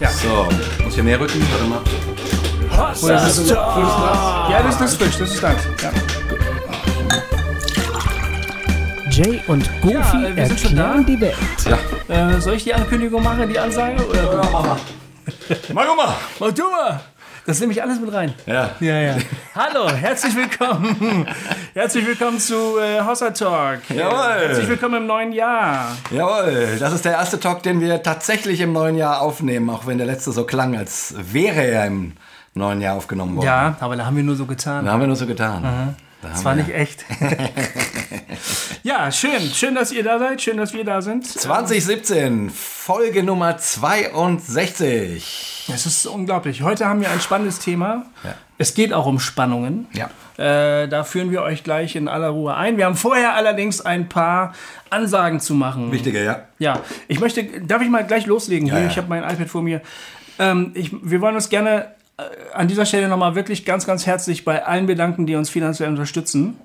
Ja. So, muss hier mehr rücken? Warte mal. Oder das ist, ja, das ist frisch, das ist deins. Ja. Jay und Goofy Ja, wir sind schon erklären da. die Welt. Ja. Äh, soll ich die Ankündigung machen, die Ansage? Oder du? Mach mal. Mach mal. Mach du mal! Das nehme ich alles mit rein. Ja. Ja, ja. Hallo, herzlich willkommen. Herzlich willkommen zu äh, Hossa Talk. Jawohl. Herzlich willkommen im neuen Jahr. Jawohl, das ist der erste Talk, den wir tatsächlich im neuen Jahr aufnehmen, auch wenn der letzte so klang, als wäre er im neuen Jahr aufgenommen worden. Ja, aber da haben wir nur so getan. Da haben wir nur so getan. Da Das war nicht echt. ja, schön. Schön, dass ihr da seid. Schön, dass wir da sind. 2017, Folge Nummer 62. Es ist unglaublich. Heute haben wir ein spannendes Thema. Ja. Es geht auch um Spannungen. Ja. Äh, da führen wir euch gleich in aller Ruhe ein. Wir haben vorher allerdings ein paar Ansagen zu machen. Wichtiger, ja. Ja, ich möchte, darf ich mal gleich loslegen? Ja, ja. Ich habe mein iPad vor mir. Ähm, ich, wir wollen uns gerne an dieser Stelle nochmal wirklich ganz, ganz herzlich bei allen bedanken, die uns finanziell unterstützen.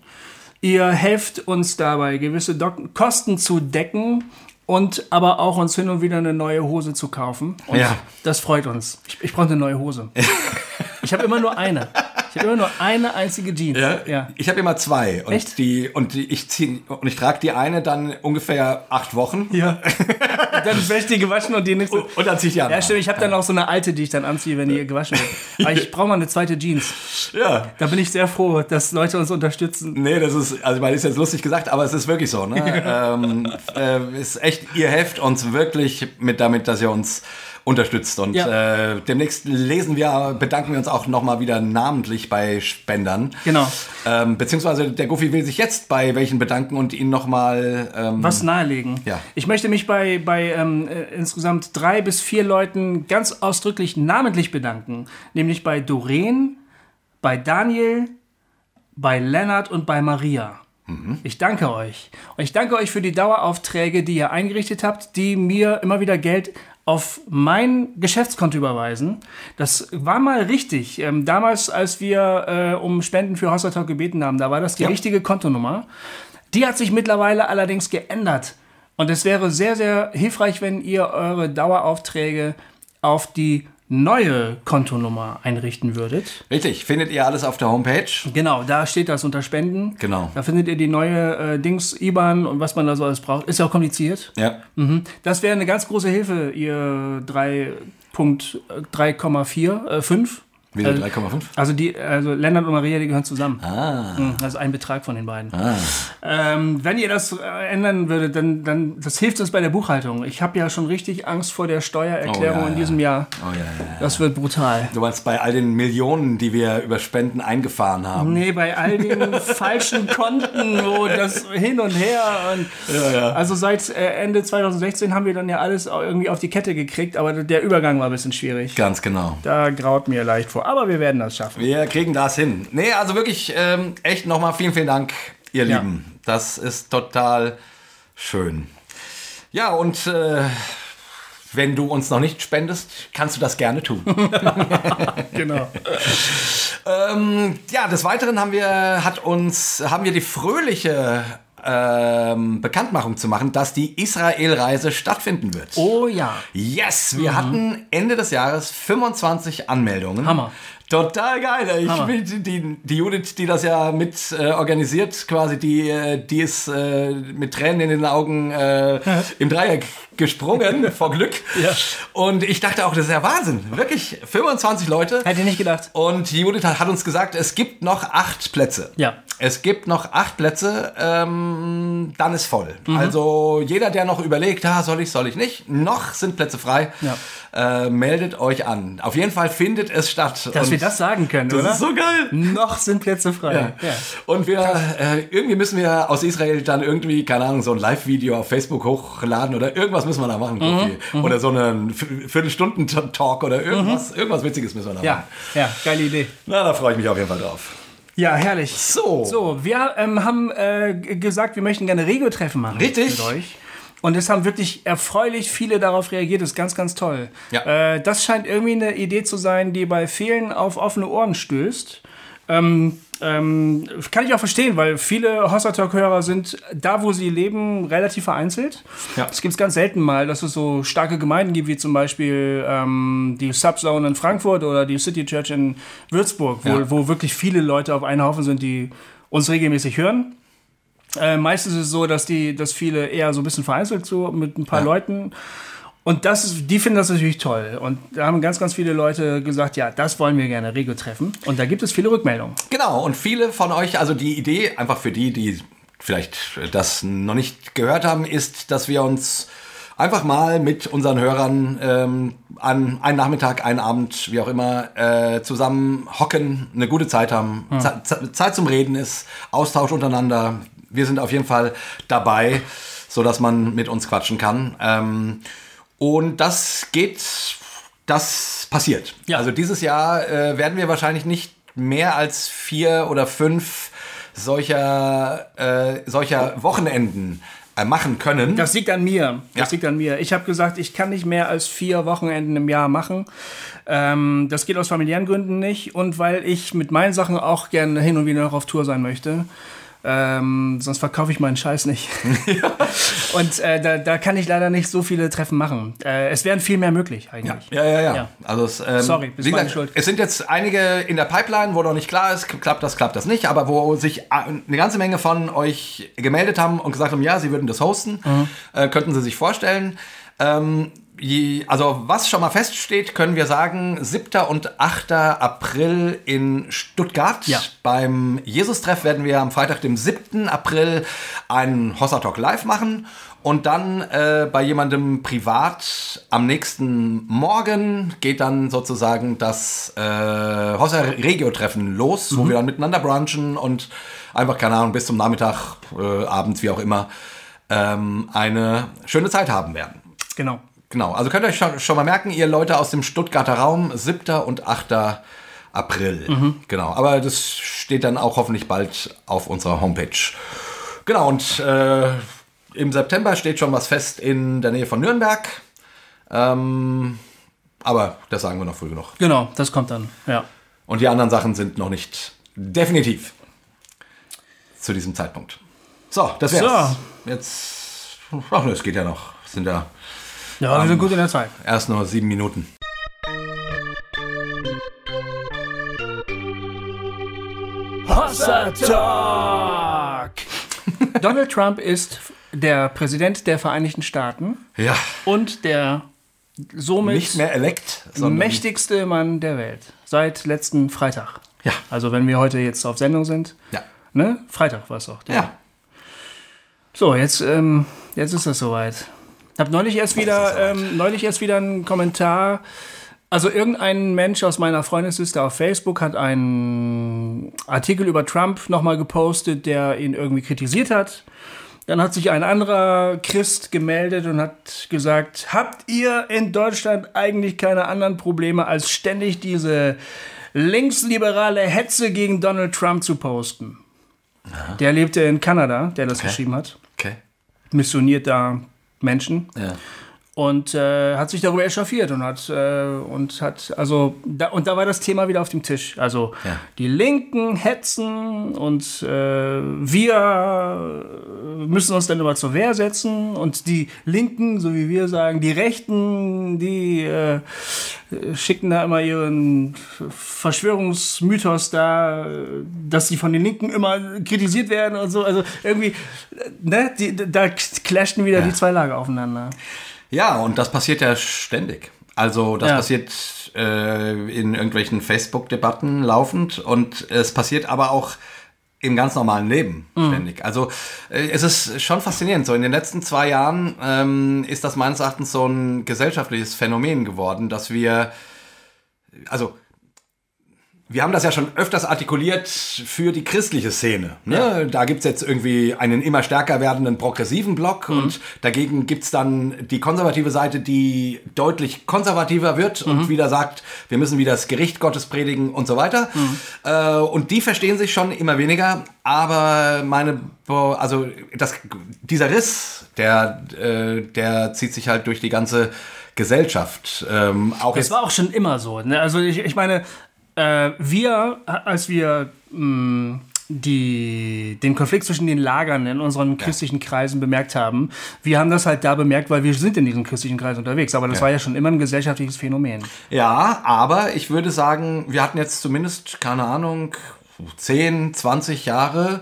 Ihr helft uns dabei, gewisse Dok Kosten zu decken und aber auch uns hin und wieder eine neue Hose zu kaufen. Und Ja. das freut uns. Ich, ich brauche eine neue Hose. ich habe immer nur eine. Ich habe immer nur eine einzige Jeans. ja. Ich habe immer zwei. Und Echt? Die, und die, ich, zieh, und ich trage die eine dann ungefähr acht Wochen. Ja. dann wäre ich die gewaschen und die nächste. Und dann ziehe ich die andere. Ja, stimmt. Ich habe dann auch so eine alte, die ich dann anziehe, wenn die gewaschen wird. Aber ich brauche mal eine zweite Jeans. Ja. Da bin ich sehr froh, dass Leute uns unterstützen. Nee, das ist, also ich meine, ist jetzt lustig gesagt, aber es ist wirklich so. Ne? ähm, äh, ist echt, ihr helft uns wirklich mit damit, dass ihr uns unterstützt. Und Ja. äh, demnächst lesen wir, bedanken wir uns auch nochmal wieder namentlich bei Spendern. Genau. Ähm, beziehungsweise der Goofy will sich jetzt bei welchen bedanken und ihn nochmal. Ähm, Was nahelegen. Ja. Ich möchte mich bei, bei ähm, äh, insgesamt drei bis vier Leuten ganz ausdrücklich namentlich bedanken. Nämlich bei Doreen, bei Daniel, bei Lennart und bei Maria. Ich danke euch. Und ich danke euch für die Daueraufträge, die ihr eingerichtet habt, die mir immer wieder Geld auf mein Geschäftskonto überweisen. Das war mal richtig. Ähm, damals, als wir äh, um Spenden für Hospital gebeten haben, da war das die Ja. richtige Kontonummer. Die hat sich mittlerweile allerdings geändert. Und es wäre sehr, sehr hilfreich, wenn ihr eure Daueraufträge auf die neue Kontonummer einrichten würdet. richtig, findet ihr alles auf der Homepage. Genau, da steht das unter Spenden. Genau. Da findet ihr die neue äh, Dings, IBAN und was man da so alles braucht. Ist ja auch kompliziert. Ja. Mhm. Das wäre eine ganz große Hilfe, ihr 3.3,4, äh, 5. Wieso Also- 3,5? Also die, also Lennart und Maria, die gehören zusammen. Ah. Mhm, Das ist ein Betrag von den beiden. Ähm, wenn ihr das äh, ändern würdet, dann, dann das hilft uns bei der Buchhaltung. Ich habe ja schon richtig Angst vor der Steuererklärung Oh, ja, in diesem Jahr. Oh ja, ja. Das wird brutal. Du meinst bei all den Millionen, die wir über Spenden eingefahren haben. Nee, bei all den falschen Konten, wo das hin und her und also seit äh, Ende 2016 haben wir dann ja alles irgendwie auf die Kette gekriegt, aber der Übergang war ein bisschen schwierig. Ganz genau. Da graut mir leicht vor, aber wir werden das schaffen. Wir kriegen das hin. Nee, also wirklich ähm, echt nochmal vielen, vielen Dank, ihr Ja. Lieben. Das ist total schön. Ja, und äh, wenn du uns noch nicht spendest, kannst du das gerne tun. Genau. ähm, ja, des Weiteren haben wir, hat uns, haben wir die fröhliche ähm, Bekanntmachung zu machen, dass die Israel-Reise stattfinden wird. Oh ja. Yes, wir hatten Ende des Jahres 25 Anmeldungen. Hammer. Total geil. Ich Hammer. will die, die, die Judith, die das ja mit äh, organisiert, quasi, die, äh, die ist äh, mit Tränen in den Augen äh, im Dreieck gesprungen vor Glück. Ja. Und ich dachte auch, das ist ja Wahnsinn. Wirklich, 25 Leute. Hätte ich nicht gedacht. Und Judith hat hat uns gesagt, es gibt noch acht Plätze. Ja. Es gibt noch acht Plätze, ähm, dann ist voll. Mhm. Also jeder, der noch überlegt, ah, soll ich, soll ich nicht, noch sind Plätze frei. Ja. Äh, meldet euch an. Auf jeden Fall findet es statt. Dass Und wir das sagen können, das oder? ist so geil. Noch sind Plätze frei. Ja. Und wir, äh, irgendwie müssen wir aus Israel dann irgendwie, keine Ahnung, so ein Live-Video auf Facebook hochladen oder irgendwas müssen wir da machen. Kofi. Mhm. Oder so einen Viertelstunden-Talk oder irgendwas, irgendwas Witziges müssen wir da Ja, machen. ja, geile Idee. Na, da freue ich mich auf jeden Fall drauf. Ja, herrlich. So. So, wir ähm, haben äh, gesagt, wir möchten gerne Regio-Treffen machen. Richtig. Mit euch. Und es haben wirklich erfreulich viele darauf reagiert. Das ist ganz, ganz toll. Ja. Äh, das scheint irgendwie eine Idee zu sein, die bei vielen auf offene Ohren stößt. Ähm, Ähm, kann ich auch verstehen, weil viele Hossa Talk-Hörer sind da, wo sie leben, relativ vereinzelt. Ja. Es gibt ganz selten mal, dass es so starke Gemeinden gibt, wie zum Beispiel ähm, die Subzone in Frankfurt oder die City Church in Würzburg, wo, Ja. wo wirklich viele Leute auf einen Haufen sind, die uns regelmäßig hören. Äh, meistens ist es so, dass die, dass viele eher so ein bisschen vereinzelt so mit ein paar Ja. Leuten. Und das ist, die finden das natürlich toll. Und da haben ganz, ganz viele Leute gesagt, ja, das wollen wir gerne Rego treffen. Und da gibt es viele Rückmeldungen. Genau, und viele von euch, also die Idee, einfach für die, die vielleicht das noch nicht gehört haben, ist, dass wir uns einfach mal mit unseren Hörern ähm, an einen Nachmittag, einen Abend, wie auch immer, äh, zusammen hocken, eine gute Zeit haben. Ze- Zeit zum Reden ist, Austausch untereinander. Wir sind auf jeden Fall dabei, so dass man mit uns quatschen kann. Ähm, und das geht, das passiert. Ja. Also dieses Jahr äh, werden wir wahrscheinlich nicht mehr als vier oder fünf solcher, äh, solcher Wochenenden äh, machen können. Das liegt an mir. Das Ja. liegt an mir. Ich habe gesagt, ich kann nicht mehr als vier Wochenenden im Jahr machen. Ähm, das geht aus familiären Gründen nicht und weil ich mit meinen Sachen auch gerne hin und wieder noch auf Tour sein möchte. Ähm, sonst verkaufe ich meinen Scheiß nicht. und äh, da, da kann ich leider nicht so viele Treffen machen. Äh, es wären viel mehr möglich eigentlich. Ja, ja, ja. Ja. Also es, ähm, Sorry, bist wie meine gesagt, Schuld. es sind jetzt einige in der Pipeline, wo noch nicht klar ist, klappt das, klappt das nicht, aber wo sich eine ganze Menge von euch gemeldet haben und gesagt haben, ja, sie würden das hosten, Mhm. äh, könnten sie sich vorstellen. Ähm, also was schon mal feststeht, können wir sagen, 7. und 8. April in Stuttgart. Ja. Beim Jesus-Treff werden wir am Freitag, dem 7. April, einen Hossa Talk live machen. Und dann äh, bei jemandem privat am nächsten Morgen geht dann sozusagen das äh, Hossa Regio-Treffen los, wo wir dann miteinander brunchen und einfach, keine Ahnung, bis zum Nachmittag, äh, abends, wie auch immer, ähm, eine schöne Zeit haben werden. Genau. Genau, also könnt ihr euch schon, schon mal merken, ihr Leute aus dem Stuttgarter Raum, 7. und 8. April. Genau, aber das steht dann auch hoffentlich bald auf unserer Homepage. Genau, und äh, im September steht schon was fest in der Nähe von Nürnberg. Ähm, aber das sagen wir noch früh genug. Genau, das kommt dann. Ja. Und die anderen Sachen sind noch nicht definitiv zu diesem Zeitpunkt. So, das wär's. Jetzt, ach, es geht ja noch. Sind ja Ja, wir sind gut in der Zeit. erst nur sieben Minuten. Hossa Talk! Donald Trump ist der Präsident der Vereinigten Staaten Ja, und der somit nicht mehr elekt, sondern mächtigste Mann der Welt seit letzten Freitag. Ja. Also wenn wir heute jetzt auf Sendung sind, Ja. ne? Freitag war es doch. Ja. So, jetzt, ähm, jetzt ist es soweit. Ich habe neulich erst wieder, ähm, neulich erst wieder einen Kommentar. Also irgendein Mensch aus meiner Freundesliste auf Facebook hat einen Artikel über Trump nochmal gepostet, der ihn irgendwie kritisiert hat. Dann hat sich ein anderer Christ gemeldet und hat gesagt, habt ihr in Deutschland eigentlich keine anderen Probleme, als ständig diese linksliberale Hetze gegen Donald Trump zu posten? Der lebte in Kanada, der das geschrieben hat Okay. missioniert da Menschen Ja. Und äh, hat sich darüber echauffiert und hat äh, und hat also da, und da war das Thema wieder auf dem Tisch. Also Ja. die Linken hetzen und äh, wir müssen uns dann immer zur Wehr setzen und die Linken, so wie wir sagen, die Rechten, die äh, schicken da immer ihren Verschwörungsmythos da, dass sie von den Linken immer kritisiert werden und so. Also irgendwie, ne, die, da clashen wieder Ja. die zwei Lager aufeinander. Ja, und das passiert ja ständig. Also das Ja. passiert äh, in irgendwelchen Facebook-Debatten laufend und es passiert aber auch im ganz normalen Leben Mhm. ständig. Also äh, es ist schon faszinierend. So in den letzten zwei Jahren ähm, ist das meines Erachtens so ein gesellschaftliches Phänomen geworden, dass wir, also wir haben das ja schon öfters artikuliert für die christliche Szene. Ne? Da gibt's jetzt irgendwie einen immer stärker werdenden progressiven Block und dagegen gibt's dann die konservative Seite, die deutlich konservativer wird und wieder sagt, wir müssen wieder das Gericht Gottes predigen und so weiter. Äh, und die verstehen sich schon immer weniger, aber meine, also das, dieser Riss, der, äh, der zieht sich halt durch die ganze Gesellschaft. Ähm, auch Das war auch schon immer so. Ne? Also ich, ich meine, äh, wir, als wir mh, die, den Konflikt zwischen den Lagern in unseren christlichen Kreisen bemerkt haben, wir haben das halt da bemerkt, weil wir sind in diesen christlichen Kreisen unterwegs. Aber das Ja. war ja schon immer ein gesellschaftliches Phänomen. Ja, aber ich würde sagen, wir hatten jetzt zumindest, keine Ahnung, 10, 20 Jahre,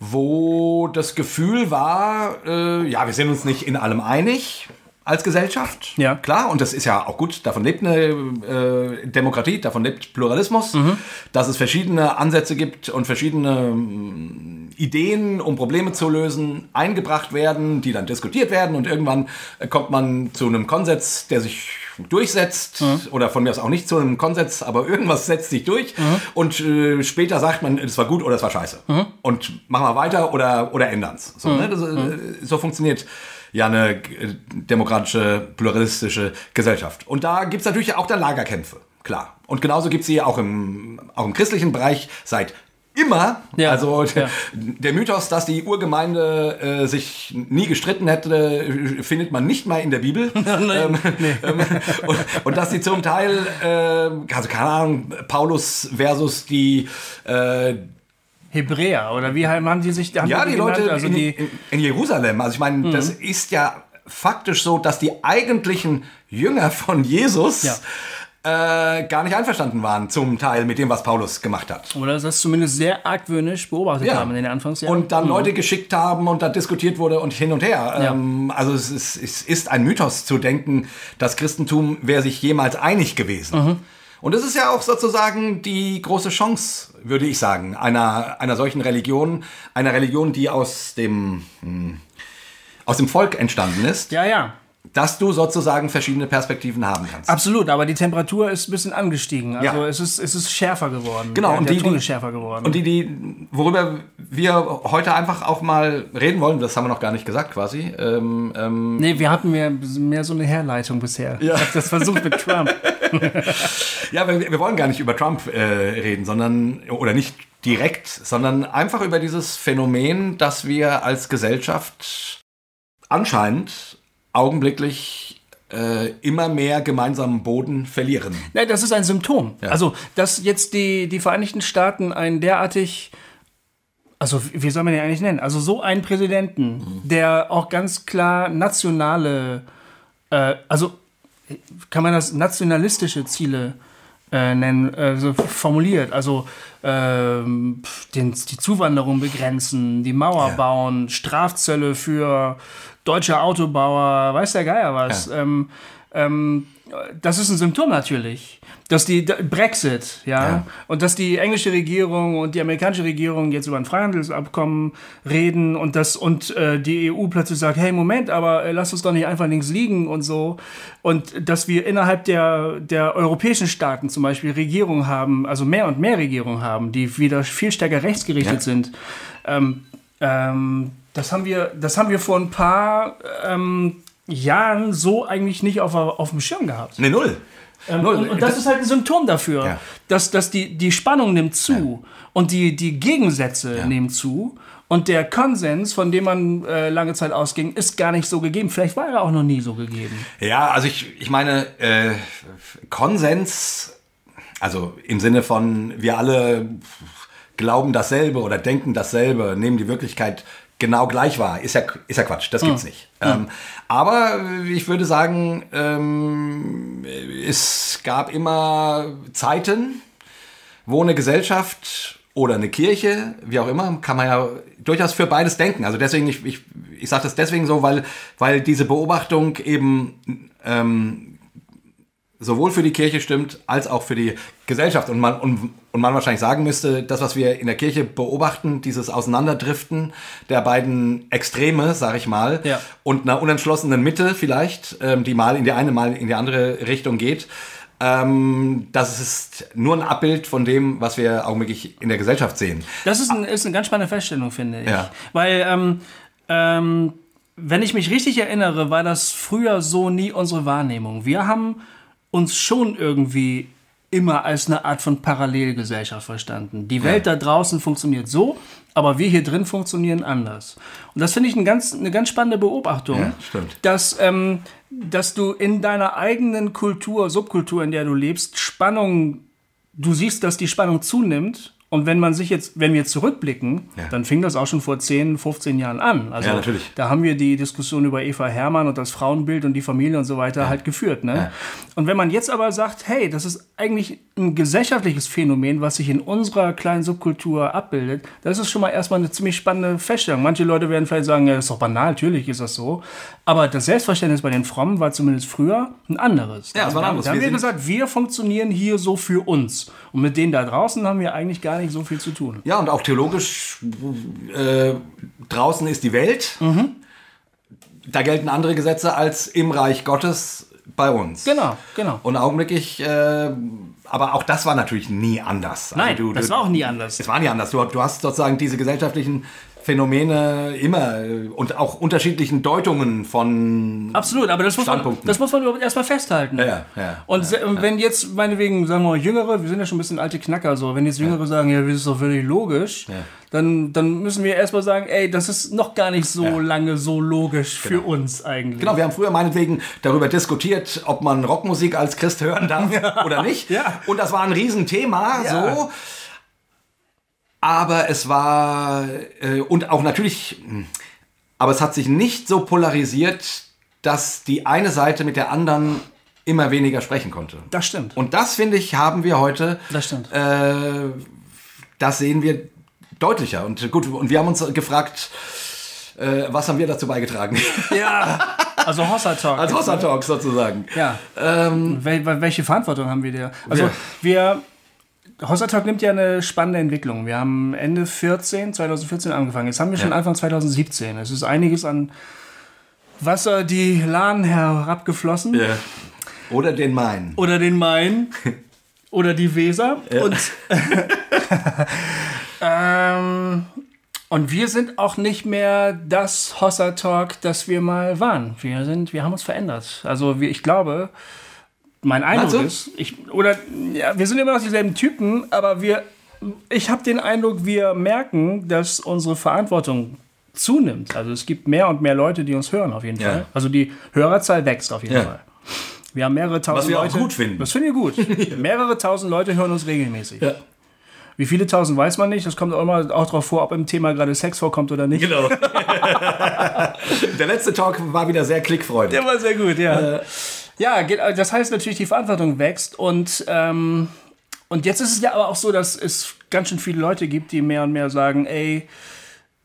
wo das Gefühl war, äh, ja, wir sind uns nicht in allem einig als Gesellschaft. Ja. Klar, und das ist ja auch gut, davon lebt eine äh, Demokratie, davon lebt Pluralismus, Mhm. dass es verschiedene Ansätze gibt und verschiedene mm, Ideen, um Probleme zu lösen, eingebracht werden, die dann diskutiert werden und irgendwann äh, kommt man zu einem Konsens, der sich durchsetzt oder von mir aus auch nicht zu einem Konsens, aber irgendwas setzt sich durch und äh, später sagt man, es war gut oder es war scheiße und machen wir weiter oder, oder ändern's. So, ne? das, äh, so funktioniert ja eine äh, demokratische, pluralistische Gesellschaft. Und da gibt's natürlich auch dann Lagerkämpfe, klar. Und genauso gibt's sie auch im, auch im christlichen Bereich seit immer. Ja, Also ja. der Mythos, dass die Urgemeinde äh, sich nie gestritten hätte, äh, findet man nicht mal in der Bibel. ähm, ähm, und, und dass sie zum Teil, äh, also keine Ahnung, Paulus versus die, äh, Hebräer, oder wie haben die sich haben ja, die genannt? Leute Also in, die, in, in Jerusalem. Also ich meine, das ist ja faktisch so, dass die eigentlichen Jünger von Jesus Ja. äh, gar nicht einverstanden waren, zum Teil mit dem, was Paulus gemacht hat. oder das zumindest sehr argwöhnisch beobachtet haben in den Anfangsjahren. Und dann Leute geschickt haben und da diskutiert wurde und hin und her. Ja. Ähm, also es ist, es ist ein Mythos zu denken, das Christentum wäre sich jemals einig gewesen. Mhm. Und es ist ja auch sozusagen die große Chance, würde ich sagen, einer, einer solchen Religion, einer Religion, die aus dem, hm, aus dem Volk entstanden ist, ja, ja. Dass du sozusagen verschiedene Perspektiven haben kannst. Absolut, aber die Temperatur ist ein bisschen angestiegen. Also Ja. es, ist, es ist schärfer geworden. Genau, der, und der die- Ton die- ist schärfer geworden. Und die, die, worüber wir heute einfach auch mal reden wollen, das haben wir noch gar nicht gesagt quasi. Ähm, ähm, nee, wir hatten mehr, mehr so eine Herleitung bisher. Ja. Ich habe das versucht mit Trump. Ja, wir, wir wollen gar nicht über Trump äh, reden, sondern, oder nicht direkt, sondern einfach über dieses Phänomen, dass wir als Gesellschaft anscheinend augenblicklich äh, immer mehr gemeinsamen Boden verlieren. Nein, das ist ein Symptom. Ja. Also, dass jetzt die, die Vereinigten Staaten einen derartig, also wie soll man den eigentlich nennen? Also so einen Präsidenten, der auch ganz klar nationale, äh, also kann man das nationalistische Ziele äh, nennen, äh, so formuliert. Also ähm, den, die Zuwanderung begrenzen, die Mauer Ja. bauen, Strafzölle für deutsche Autobauer, weiß der Geier was. Ähm, ähm, das ist ein Symptom natürlich. Dass die Brexit, ja, Ja. und dass die englische Regierung und die amerikanische Regierung jetzt über ein Freihandelsabkommen reden und das und äh, die EU plötzlich sagt, hey Moment, aber äh, lasst uns doch nicht einfach links liegen und so und dass wir innerhalb der der europäischen Staaten zum Beispiel Regierungen haben, also mehr und mehr Regierungen haben, die wieder viel stärker rechtsgerichtet Ja. sind. Ähm, ähm, das haben wir, das haben wir vor ein paar ähm, Jahren so eigentlich nicht auf, auf dem Schirm gehabt. Ne, null. Ähm, Null. und, und das ist halt ein Symptom dafür, Ja. dass, dass die, die Spannung nimmt zu und die, die Gegensätze Ja. nehmen zu. Und der Konsens, von dem man äh, lange Zeit ausging, ist gar nicht so gegeben. Vielleicht war er auch noch nie so gegeben. Ja, also ich, ich meine, äh, Konsens, also im Sinne von, wir alle glauben dasselbe oder denken dasselbe, nehmen die Wirklichkeit genau gleich wahr, ist ja, ist ja Quatsch, das gibt's nicht. Ähm, aber ich würde sagen, ähm, es gab immer Zeiten, wo eine Gesellschaft oder eine Kirche, wie auch immer, kann man ja durchaus für beides denken. Also deswegen, ich, ich, ich sage das deswegen so, weil, weil diese Beobachtung eben ähm, sowohl für die Kirche stimmt, als auch für die Gesellschaft. Und man, und, und man wahrscheinlich sagen müsste, das, was wir in der Kirche beobachten, dieses Auseinanderdriften der beiden Extreme, sag ich mal, Ja. und einer unentschlossenen Mitte vielleicht, ähm, die mal in die eine, mal in die andere Richtung geht, ähm, das ist nur ein Abbild von dem, was wir augenblicklich in der Gesellschaft sehen. Das ist, ein, ist eine ganz spannende Feststellung, finde ich. Ja. Weil, ähm, ähm, wenn ich mich richtig erinnere, war das früher so nie unsere Wahrnehmung. Wir haben uns schon irgendwie immer als eine Art von Parallelgesellschaft verstanden. Die Welt da draußen funktioniert so, aber wir hier drin funktionieren anders. Und das finde ich eine ganz, eine ganz spannende Beobachtung, Ja, dass, ähm, dass du in deiner eigenen Kultur, Subkultur, in der du lebst, Spannung du siehst, dass die Spannung zunimmt. Und wenn man sich jetzt, wenn wir zurückblicken, Ja. dann fing das auch schon vor 10, 15 Jahren an. Also Ja, natürlich. da haben wir die Diskussion über Eva Hermann und das Frauenbild und die Familie und so weiter halt geführt. Ne? Ja. Und wenn man jetzt aber sagt, hey, das ist eigentlich ein gesellschaftliches Phänomen, was sich in unserer kleinen Subkultur abbildet, das ist schon mal erstmal eine ziemlich spannende Feststellung. Manche Leute werden vielleicht sagen, ja, das ist doch banal, natürlich ist das so. Aber das Selbstverständnis bei den Frommen war zumindest früher ein anderes. Ja, es war ein anderes. Da haben Wir wir gesagt, wir funktionieren hier so für uns. Und mit denen da draußen haben wir eigentlich gar nicht so viel zu tun. Ja, und auch theologisch, äh, draußen ist die Welt. Mhm. Da gelten andere Gesetze als im Reich Gottes bei uns. Genau, genau. Und augenblicklich, äh, aber auch das war natürlich nie anders. Also Nein, du, das du, war auch nie anders. Es war nie anders. Du, du hast sozusagen diese gesellschaftlichen Phänomene immer äh, und auch unterschiedlichen Deutungen von. Absolut, aber das muss, man, das muss man erstmal festhalten. Ja, ja, Und und wenn jetzt, meinetwegen, sagen wir mal, Jüngere, wir sind ja schon ein bisschen alte Knacker so, wenn jetzt Jüngere sagen, ja, das ist doch völlig logisch, dann, dann müssen wir erstmal sagen, ey, das ist noch gar nicht so Ja. lange so logisch für uns eigentlich. Genau, wir haben früher meinetwegen darüber diskutiert, ob man Rockmusik als Christ hören darf oder nicht. Ja. Und das war ein Riesenthema, Ja. so. Aber es war, äh, und auch natürlich, mh, aber es hat sich nicht so polarisiert, dass die eine Seite mit der anderen immer weniger sprechen konnte. Das stimmt. Und das, finde ich, haben wir heute, Das stimmt. äh, das sehen wir deutlicher. Und gut, und wir haben uns gefragt, äh, was haben wir dazu beigetragen? Ja, also Hossa Talk. Als Hossa Talk sozusagen. Ja. Wel welche Verantwortung haben wir da? Also Ja. wir, Hossa Talk nimmt ja eine spannende Entwicklung. Wir haben Ende 14, 2014 angefangen. Jetzt haben wir schon Ja. Anfang 2017. Es ist einiges an Wasser die Lahn herabgeflossen. Ja. Oder den Main. Oder den Main. oder die Weser. Und, ähm, und wir sind auch nicht mehr das Hossa Talk, das wir mal waren. Wir sind, wir haben uns verändert. Also wir, ich glaube, mein Eindruck du? ist, ich, oder ja, wir sind immer noch dieselben Typen, aber wir, ich habe den Eindruck, wir merken, dass unsere Verantwortung zunimmt. Also es gibt mehr und mehr Leute, die uns hören auf jeden Ja. Fall. Also die Hörerzahl wächst auf jeden Ja. Fall. Wir haben mehrere tausend wir auch Leute. gut finden. Das finden wir gut. mehrere tausend Leute hören uns regelmäßig. Ja. Wie viele tausend weiß man nicht. Das kommt auch immer auch darauf vor, ob im Thema gerade Sex vorkommt oder nicht. Genau. Der letzte Talk war wieder sehr klickfreudig. Der war sehr gut, ja. Ja, geht- das heißt natürlich, die Verantwortung wächst und, ähm, und jetzt ist es ja aber auch so, dass es ganz schön viele Leute gibt, die mehr und mehr sagen, ey,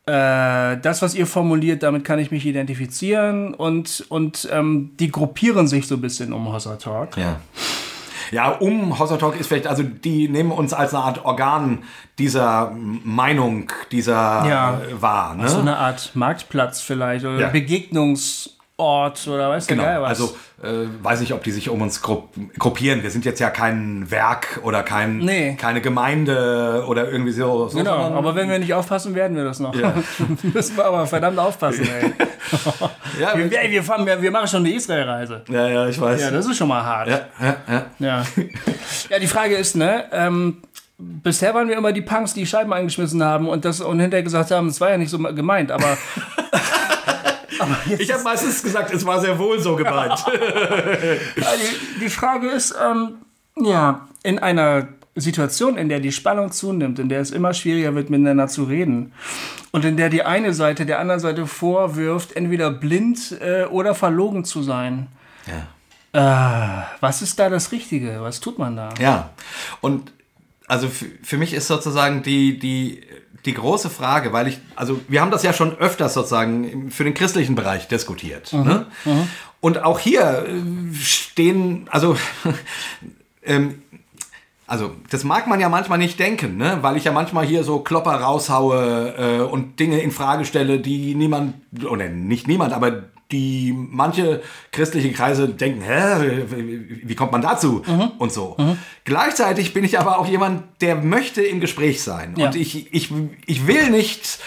äh, das, was ihr formuliert, damit kann ich mich identifizieren und, und ähm, die gruppieren sich so ein bisschen um Hossa Talk. Ja. Ja, um Hossa Talk ist vielleicht, also die nehmen uns als eine Art Organ dieser Meinung, dieser Ja. äh, wahr. Ne? So eine Art Marktplatz vielleicht oder Ja. Begegnungsort oder weißt du Genau, geil was. also äh, weiß nicht, ob die sich um uns grupp gruppieren. Wir sind jetzt ja kein Werk oder kein, Nee. keine Gemeinde oder irgendwie so. so Genau, aber wenn wir nicht aufpassen, werden wir das noch. Ja. Müssen wir aber verdammt aufpassen, ey. ja, Wir, wir, ey, wir, fahren, wir, wir machen schon eine Israel-Reise. ja, ja, ich weiß. Ja, das ist schon mal hart. ja, ja, ja. Ja, ja die Frage ist, ne, ähm, bisher waren wir immer die Punks, die Scheiben eingeschmissen haben und das und hinterher gesagt haben, es war ja nicht so gemeint, aber Ich habe meistens gesagt, es war sehr wohl so gemeint. Ja, die, die Frage ist, ähm, ja, in einer Situation, in der die Spannung zunimmt, in der es immer schwieriger wird, miteinander zu reden und in der die eine Seite der anderen Seite vorwirft, entweder blind äh, oder verlogen zu sein. ja. Äh, was ist da das Richtige? Was tut man da? Ja, und also für, für mich ist sozusagen die, die, die große Frage, weil ich, also wir haben das ja schon öfters sozusagen für den christlichen Bereich diskutiert. Ne? Und auch hier äh, stehen, also, ähm, also das mag man ja manchmal nicht denken, ne? weil ich ja manchmal hier so Klopper raushaue äh, und Dinge in Frage stelle, die niemand, oder nicht niemand, aber die manche christliche Kreise denken, hä, wie kommt man dazu? Und so. Gleichzeitig bin ich aber auch jemand, der möchte im Gespräch sein. Ja. Und ich, ich, ich will nicht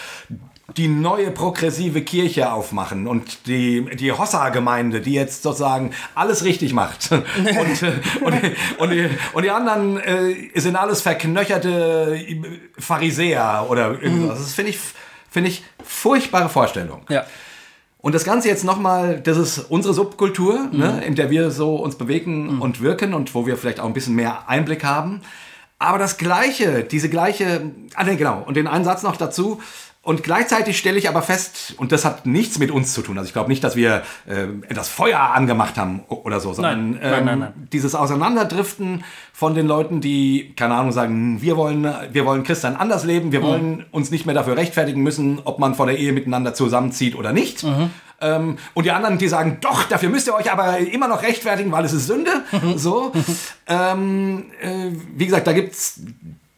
die neue progressive Kirche aufmachen und die, die Hossa-Gemeinde, die jetzt sozusagen alles richtig macht. Und, und, und, die, und die anderen äh, sind alles verknöcherte Pharisäer oder irgendwas. Das finde ich, finde ich furchtbare Vorstellung. Ja. Und das Ganze jetzt nochmal, das ist unsere Subkultur, ne, in der wir so uns bewegen und wirken und wo wir vielleicht auch ein bisschen mehr Einblick haben. Aber das Gleiche, diese gleiche, ah nee, genau, und den einen Satz noch dazu. Und gleichzeitig stelle ich aber fest, und das hat nichts mit uns zu tun, also ich glaube nicht, dass wir äh, das Feuer angemacht haben oder so, sondern Nein, nein, ähm, nein, nein. dieses Auseinanderdriften von den Leuten, die, keine Ahnung, sagen, wir wollen, wir wollen Christian anders leben, Mhm. wir wollen uns nicht mehr dafür rechtfertigen müssen, ob man vor der Ehe miteinander zusammenzieht oder nicht. Mhm. Ähm, und die anderen, die sagen, doch, dafür müsst ihr euch aber immer noch rechtfertigen, weil es ist Sünde. Mhm. so. ähm, äh, wie gesagt, da gibt's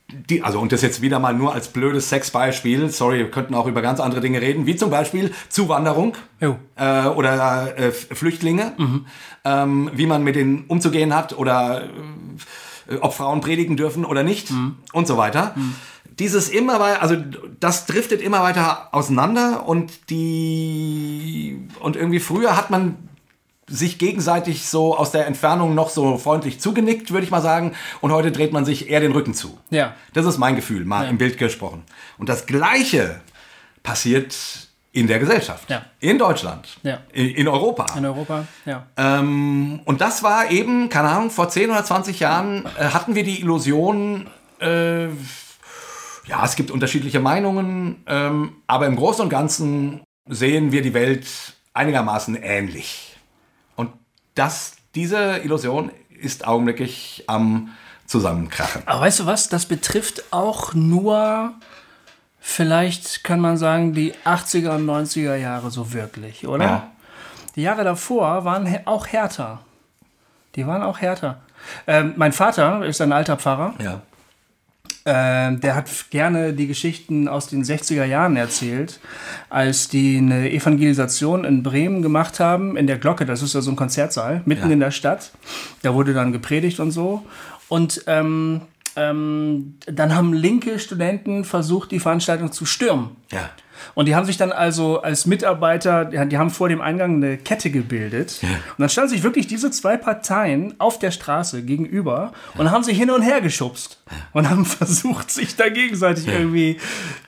die, also und das jetzt wieder mal nur als blödes Sexbeispiel, sorry, wir könnten auch über ganz andere Dinge reden, wie zum Beispiel Zuwanderung äh, oder äh, Flüchtlinge, ähm, wie man mit denen umzugehen hat oder äh, ob Frauen predigen dürfen oder nicht und so weiter. Dieses immer weiter, also das driftet immer weiter auseinander und die und irgendwie früher hat man sich gegenseitig so aus der Entfernung noch so freundlich zugenickt, würde ich mal sagen. Und heute dreht man sich eher den Rücken zu. Ja. Das ist mein Gefühl, mal im Bild gesprochen. Und das Gleiche passiert in der Gesellschaft. Ja. In Deutschland. Ja. In, in Europa. In Europa, ja. Ähm, und das war eben, keine Ahnung, vor 10 oder 20 Jahren äh, hatten wir die Illusion, äh, ja, es gibt unterschiedliche Meinungen, ähm, aber im Großen und Ganzen sehen wir die Welt einigermaßen ähnlich. Und das, diese Illusion ist augenblicklich am Zusammenkrachen. Aber weißt du was? Das betrifft auch nur, vielleicht kann man sagen, die 80er und 90er Jahre so wirklich, oder? Ja. Die Jahre davor waren auch härter. Die waren auch härter. Ähm, mein Vater ist ein alter Pfarrer. Ja. Ähm, der hat gerne die Geschichten aus den 60er Jahren erzählt, als die eine Evangelisation in Bremen gemacht haben, in der Glocke, das ist ja so ein Konzertsaal, mitten Ja. in der Stadt. Da wurde dann gepredigt und so. Und ähm, ähm, dann haben linke Studenten versucht, die Veranstaltung zu stürmen. Ja. Und die haben sich dann also als Mitarbeiter, die haben vor dem Eingang eine Kette gebildet. Und dann standen sich wirklich diese zwei Parteien auf der Straße gegenüber und haben sich hin und her geschubst. Und haben versucht, sich da gegenseitig irgendwie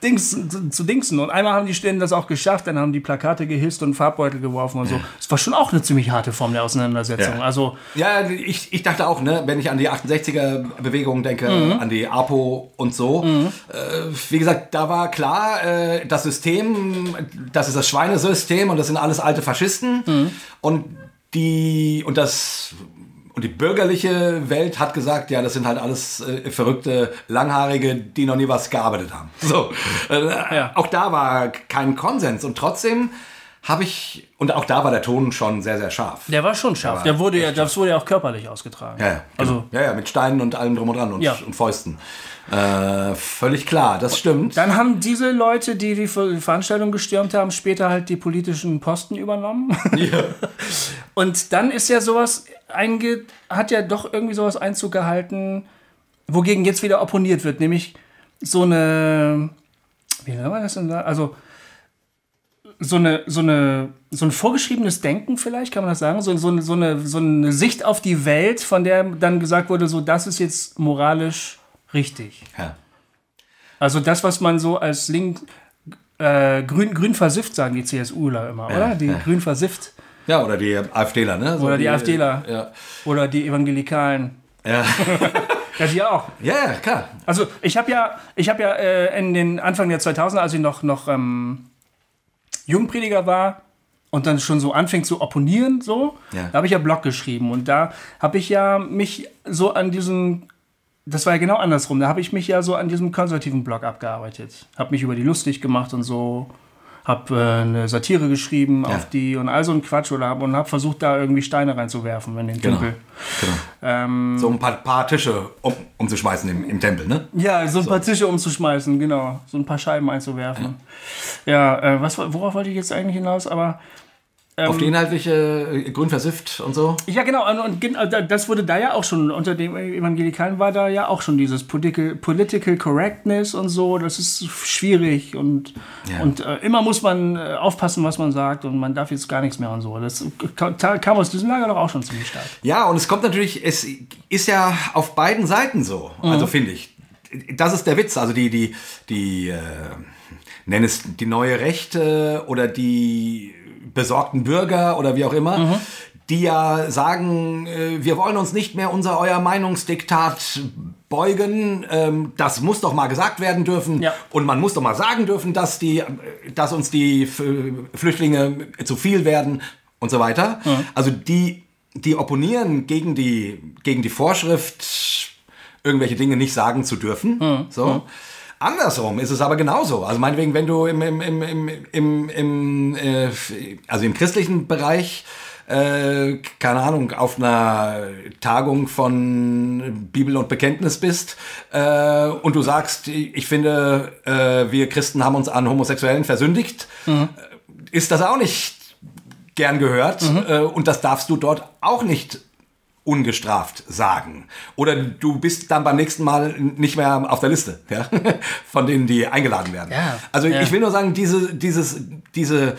Dings, zu, dingsen. Und einmal haben die Studenten das auch geschafft, dann haben die Plakate gehisst und Farbbeutel geworfen und so. Es war schon auch eine ziemlich harte Form der Auseinandersetzung. Ja. Also, Ja, ich, ich dachte auch, ne, wenn ich an die 68er-Bewegung denke, an die APO und so. Äh, wie gesagt, da war klar, äh, das System, das ist das Schweinesystem und das sind alles alte Faschisten. Und die, und das, und die bürgerliche Welt hat gesagt, ja, das sind halt alles äh, verrückte, langhaarige, die noch nie was gearbeitet haben. So, äh, Ja. auch da war kein Konsens und trotzdem habe ich, und auch da war der Ton schon sehr, sehr scharf. der war schon scharf. Der wurde ja, das wurde ja auch körperlich ausgetragen. Ja, ja, Also, genau. ja, ja, mit Steinen und allem drum und dran und, Ja. und Fäusten. Äh, völlig klar, das stimmt. Dann haben diese Leute, die die Ver- Veranstaltung gestürmt haben, später halt die politischen Posten übernommen. Ja. Und dann ist ja sowas einge hat ja doch irgendwie sowas Einzug gehalten, wogegen jetzt wieder opponiert wird, nämlich so eine wie soll man das denn sagen? Also so eine so eine so ein vorgeschriebenes Denken vielleicht kann man das sagen, so, so, eine, so eine so eine Sicht auf die Welt, von der dann gesagt wurde, so das ist jetzt moralisch richtig. Ja. Also das, was man so als Link, äh, grün, grün versifft, sagen die CSUler immer, oder? Die ja. grün versifft. ja, oder die AfDler, ne? So Oder die AfDler. Ja. Oder die Evangelikalen. Ja. Ja, die auch. ja, ja, klar. Also ich habe ja, ich habe ja äh, in den Anfang der 2000er, als ich noch, noch ähm, Jungprediger war und dann schon so anfing zu opponieren, so, Ja. da habe ich ja Blog geschrieben und da habe ich ja mich so an diesem, das war ja genau andersrum, da habe ich mich ja so an diesem konservativen Blog abgearbeitet, habe mich über die lustig gemacht und so, habe äh, eine Satire geschrieben Ja. auf die und all so ein Quatsch oder hab, und habe versucht da irgendwie Steine reinzuwerfen in den Genau. Tempel. genau. Ähm, So ein paar, paar Tische um, umzuschmeißen im, im Tempel, ne? Ja, so ein paar Tische umzuschmeißen, genau. So ein paar Scheiben einzuwerfen. Ja, äh, was, worauf wollte ich jetzt eigentlich hinaus? Aber Auf die inhaltliche äh, grün versifft und so. ja, genau. Und, äh, das wurde da ja auch schon, unter dem Evangelikalen war da ja auch schon dieses Political, Political Correctness und so. Das ist schwierig und, Ja. und äh, immer muss man äh, aufpassen, was man sagt und man darf jetzt gar nichts mehr und so. Das kam, aus diesem Lager doch auch schon ziemlich stark. Ja, und es kommt natürlich, es ist ja auf beiden Seiten so, also finde ich. Das ist der Witz, also die, die, die, äh, nenn es die neue Rechte oder die besorgten Bürger oder wie auch immer, die ja sagen, äh, wir wollen uns nicht mehr unser euer Meinungsdiktat beugen. Ähm, das muss doch mal gesagt werden dürfen. Ja. Und man muss doch mal sagen dürfen, dass, die, dass uns die Flüchtlinge zu viel werden und so weiter. Also die, die opponieren gegen die, gegen die Vorschrift, irgendwelche Dinge nicht sagen zu dürfen. So. Andersrum ist es aber genauso. Also meinetwegen, wenn du im, im, im, im, im, im äh, also im christlichen Bereich äh, keine Ahnung, auf einer Tagung von Bibel und Bekenntnis bist äh, und du sagst, ich finde, äh, wir Christen haben uns an Homosexuellen versündigt, äh, ist das auch nicht gern gehört äh, und das darfst du dort auch nicht ungestraft sagen. Oder du bist dann beim nächsten Mal nicht mehr auf der Liste, ja? von denen, die eingeladen werden. Ja. Also Ja. ich will nur sagen, diese, dieses, diese,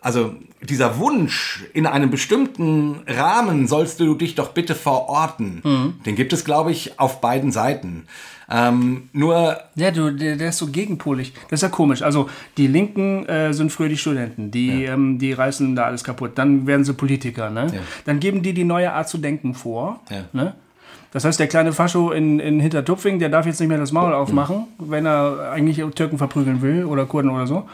also dieser Wunsch, in einem bestimmten Rahmen sollst du dich doch bitte verorten, Mhm. den gibt es, glaube ich, auf beiden Seiten. Ähm, nur Ja, du, der, der ist so gegenpolig. Das ist ja komisch. Also die Linken äh, sind früher die Studenten, die, ähm, die reißen da alles kaputt. Dann werden sie Politiker, ne? Ja. Dann geben die die neue Art zu denken vor. Ja. Ne? Das heißt, der kleine Fascho in, in Hintertupfing, der darf jetzt nicht mehr das Maul aufmachen, wenn er eigentlich Türken verprügeln will oder Kurden oder so.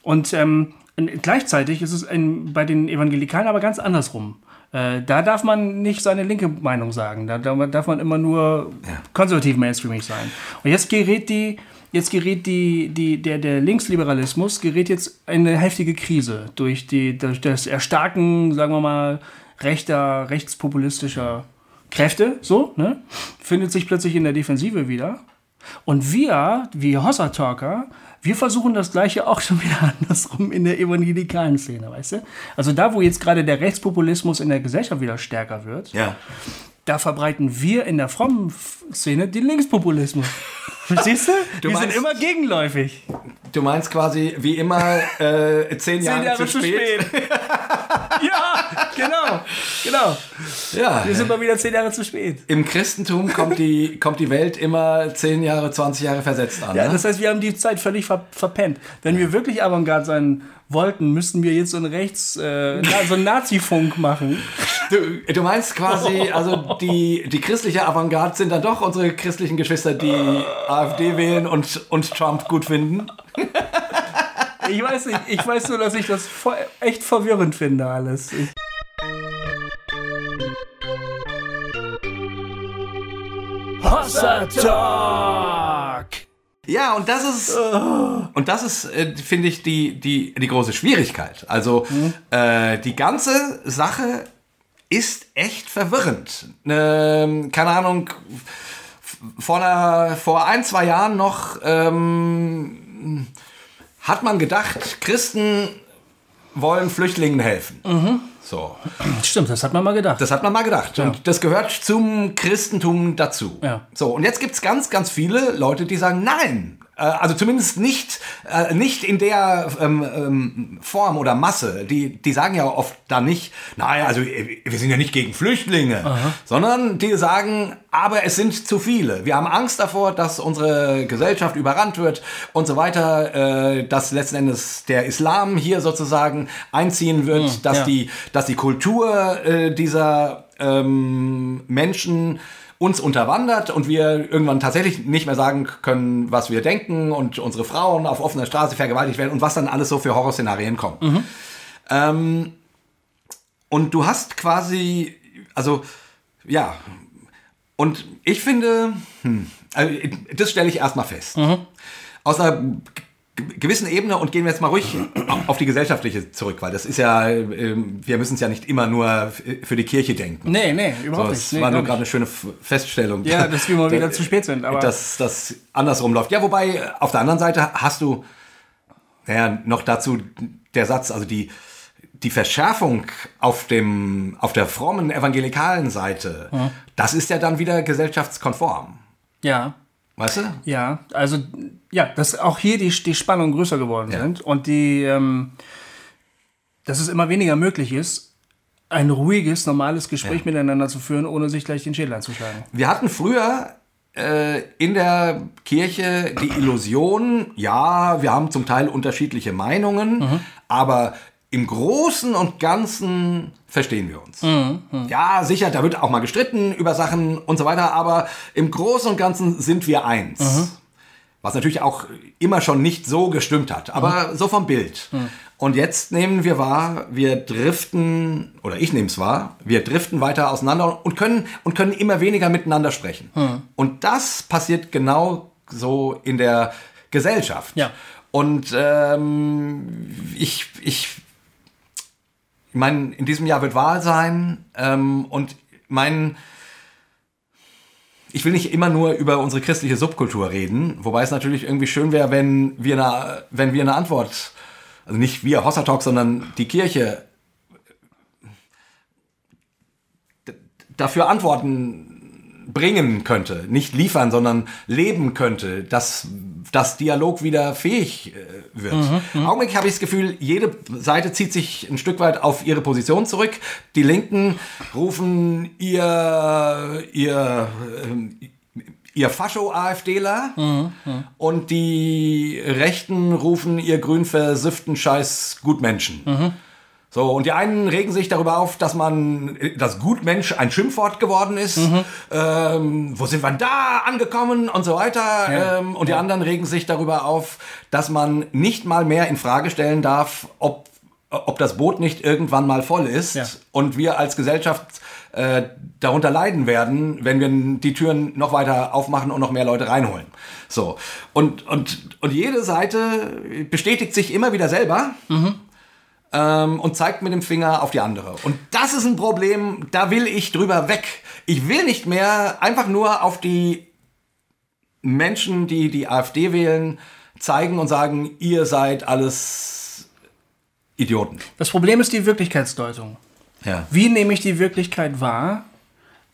Und ähm, gleichzeitig ist es in, bei den Evangelikalen aber ganz andersrum. Äh, da darf man nicht seine linke Meinung sagen. Da, da darf man immer nur konservativ mainstreamig sein. Und jetzt gerät die, jetzt gerät die, die, der, der Linksliberalismus gerät jetzt in eine heftige Krise durch, die, durch das Erstarken, sagen wir mal, rechter, rechtspopulistischer Kräfte, so, ne? Findet sich plötzlich in der Defensive wieder. Und wir, wie Hossa Talker, wir versuchen das Gleiche auch schon wieder andersrum in der evangelikalen Szene, weißt du? Also da, wo jetzt gerade der Rechtspopulismus in der Gesellschaft wieder stärker wird, ja, da verbreiten wir in der frommen Szene den Linkspopulismus. Verstehst du? Du wir meinst- sind immer gegenläufig. du meinst quasi wie immer äh, zehn, Jahre, zu spät. ja, genau, genau. Ja, Wir sind mal wieder zehn Jahre zu spät. im Christentum kommt die, kommt die Welt immer zehn Jahre, 20 Jahre versetzt an. Ja, ne? das heißt, wir haben die Zeit völlig ver verpennt. Wenn wir wirklich Avantgarde sein wollten, müssten wir jetzt so einen Rechts, äh, so einen Nazi-Funk machen. Du, du meinst quasi, also die, die christliche Avantgarde sind dann doch unsere christlichen Geschwister, die AfD wählen und, und Trump gut finden? Ich weiß nicht, ich weiß nur, dass ich das voll, echt verwirrend finde alles. Ich, Hossa Talk. Ja, und das ist, und das ist, äh, finde ich, die, die, die große Schwierigkeit. Also, äh, die ganze Sache ist echt verwirrend. Ähm, keine Ahnung, vor, einer, vor ein, zwei Jahren noch ähm, hat man gedacht, Christen wollen Flüchtlingen helfen. So. stimmt, das hat man mal gedacht. Das hat man mal gedacht. Und das gehört zum Christentum dazu. Ja. So, und jetzt gibt's ganz, ganz viele Leute, die sagen, nein. Äh, Also zumindest nicht, äh, nicht in der ähm, ähm, Form oder Masse. Die, die sagen ja oft da nicht, nein, also äh, wir sind ja nicht gegen Flüchtlinge, sondern die sagen, aber es sind zu viele. Wir haben Angst davor, dass unsere Gesellschaft überrannt wird und so weiter, äh, dass letzten Endes der Islam hier sozusagen einziehen wird, dass ja. die dass die Kultur äh, dieser ähm, Menschen uns unterwandert und wir irgendwann tatsächlich nicht mehr sagen können, was wir denken und unsere Frauen auf offener Straße vergewaltigt werden und was dann alles so für Horrorszenarien kommen. Ähm, und du hast quasi, also ja, und ich finde, hm, also, das stelle ich erstmal fest. Aus einer gewissen Ebene und gehen wir jetzt mal ruhig auf die gesellschaftliche zurück, weil das ist ja, ähm, wir müssen es ja nicht immer nur für die Kirche denken. nee, nee, So, überhaupt das nicht. Nee, war nur gerade eine schöne Feststellung. Ja, dass wir mal wieder zu spät sind. Aber dass das andersrum läuft. Ja, wobei auf der anderen Seite hast du naja, noch dazu der Satz, also die, die Verschärfung auf, dem, auf der frommen evangelikalen Seite, das ist ja dann wieder gesellschaftskonform. ja, Weißt du? Ja, also ja, dass auch hier die, die Spannungen größer geworden Ja. sind und die, ähm, dass es immer weniger möglich ist, ein ruhiges, normales Gespräch miteinander zu führen, ohne sich gleich den Schädel einzuschlagen. Wir hatten früher äh, in der Kirche die Illusion, ja, wir haben zum Teil unterschiedliche Meinungen, aber im Großen und Ganzen verstehen wir uns. Ja, sicher, da wird auch mal gestritten über Sachen und so weiter, aber im Großen und Ganzen sind wir eins. Was natürlich auch immer schon nicht so gestimmt hat, aber so vom Bild. Und jetzt nehmen wir wahr, wir driften, oder ich nehme es wahr, wir driften weiter auseinander und können, und können immer weniger miteinander sprechen. Und das passiert genau so in der Gesellschaft. Ja. Und ähm, ich, ich, ich meine, in diesem Jahr wird Wahl sein ähm, und mein, ich will nicht immer nur über unsere christliche Subkultur reden, wobei es natürlich irgendwie schön wäre, wenn wir eine, wenn wir eine Antwort, also nicht wir Hossa Talk, sondern die Kirche d- dafür Antworten bringen könnte, nicht liefern, sondern leben könnte, dass das Dialog wieder fähig äh, wird. Augenblicklich habe ich das Gefühl, jede Seite zieht sich ein Stück weit auf ihre Position zurück. Die Linken rufen ihr ihr ähm, ihr Fascho-AfDler und die Rechten rufen ihr grün versifften Scheiß Gutmenschen. So, und die einen regen sich darüber auf, dass man, dass Gutmensch ein Schimpfwort geworden ist. Ähm, wo sind wir da angekommen und so weiter. Ähm, und die anderen regen sich darüber auf, dass man nicht mal mehr in Frage stellen darf, ob, ob das Boot nicht irgendwann mal voll ist. Ja. Und wir als Gesellschaft äh, darunter leiden werden, wenn wir die Türen noch weiter aufmachen und noch mehr Leute reinholen. So. Und, und, und jede Seite bestätigt sich immer wieder selber ähm, und zeigt mit dem Finger auf die andere. Und das ist ein Problem, da will ich drüber weg. Ich will nicht mehr einfach nur auf die Menschen, die die AfD wählen, zeigen und sagen, ihr seid alles Idioten. Das Problem ist die Wirklichkeitsdeutung. Ja. Wie nehme ich die Wirklichkeit wahr?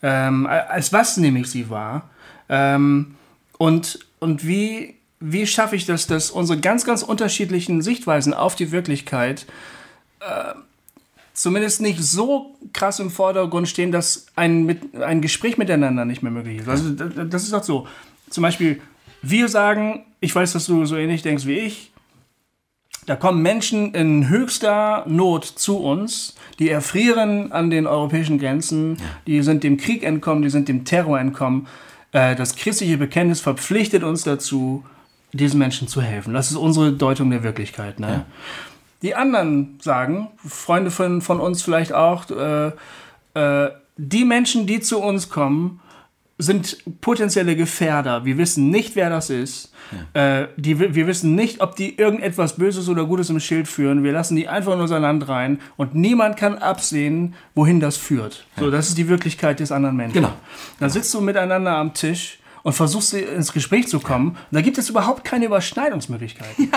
Ähm, als was nehme ich sie wahr? Ähm, und und wie, wie schaffe ich das, dass unsere ganz, ganz unterschiedlichen Sichtweisen auf die Wirklichkeit äh, zumindest nicht so krass im Vordergrund stehen, dass ein, mit, ein Gespräch miteinander nicht mehr möglich ist. Also das ist doch so. Zum Beispiel, wir sagen, ich weiß, dass du so ähnlich denkst wie ich, da kommen Menschen in höchster Not zu uns, die erfrieren an den europäischen Grenzen, die sind dem Krieg entkommen, die sind dem Terror entkommen. Äh, Das christliche Bekenntnis verpflichtet uns dazu, diesen Menschen zu helfen. Das ist unsere Deutung der Wirklichkeit. Ne? Die anderen sagen, Freunde von, von uns vielleicht auch, äh, äh, die Menschen, die zu uns kommen, sind potenzielle Gefährder. Wir wissen nicht, wer das ist. Äh, die, wir wissen nicht, ob die irgendetwas Böses oder Gutes im Schild führen. Wir lassen die einfach in unser Land rein und niemand kann absehen, wohin das führt. So, das ist die Wirklichkeit des anderen Menschen. Genau. Dann sitzt du miteinander am Tisch und versuchst ins Gespräch zu kommen. Da gibt es überhaupt keine Überschneidungsmöglichkeiten.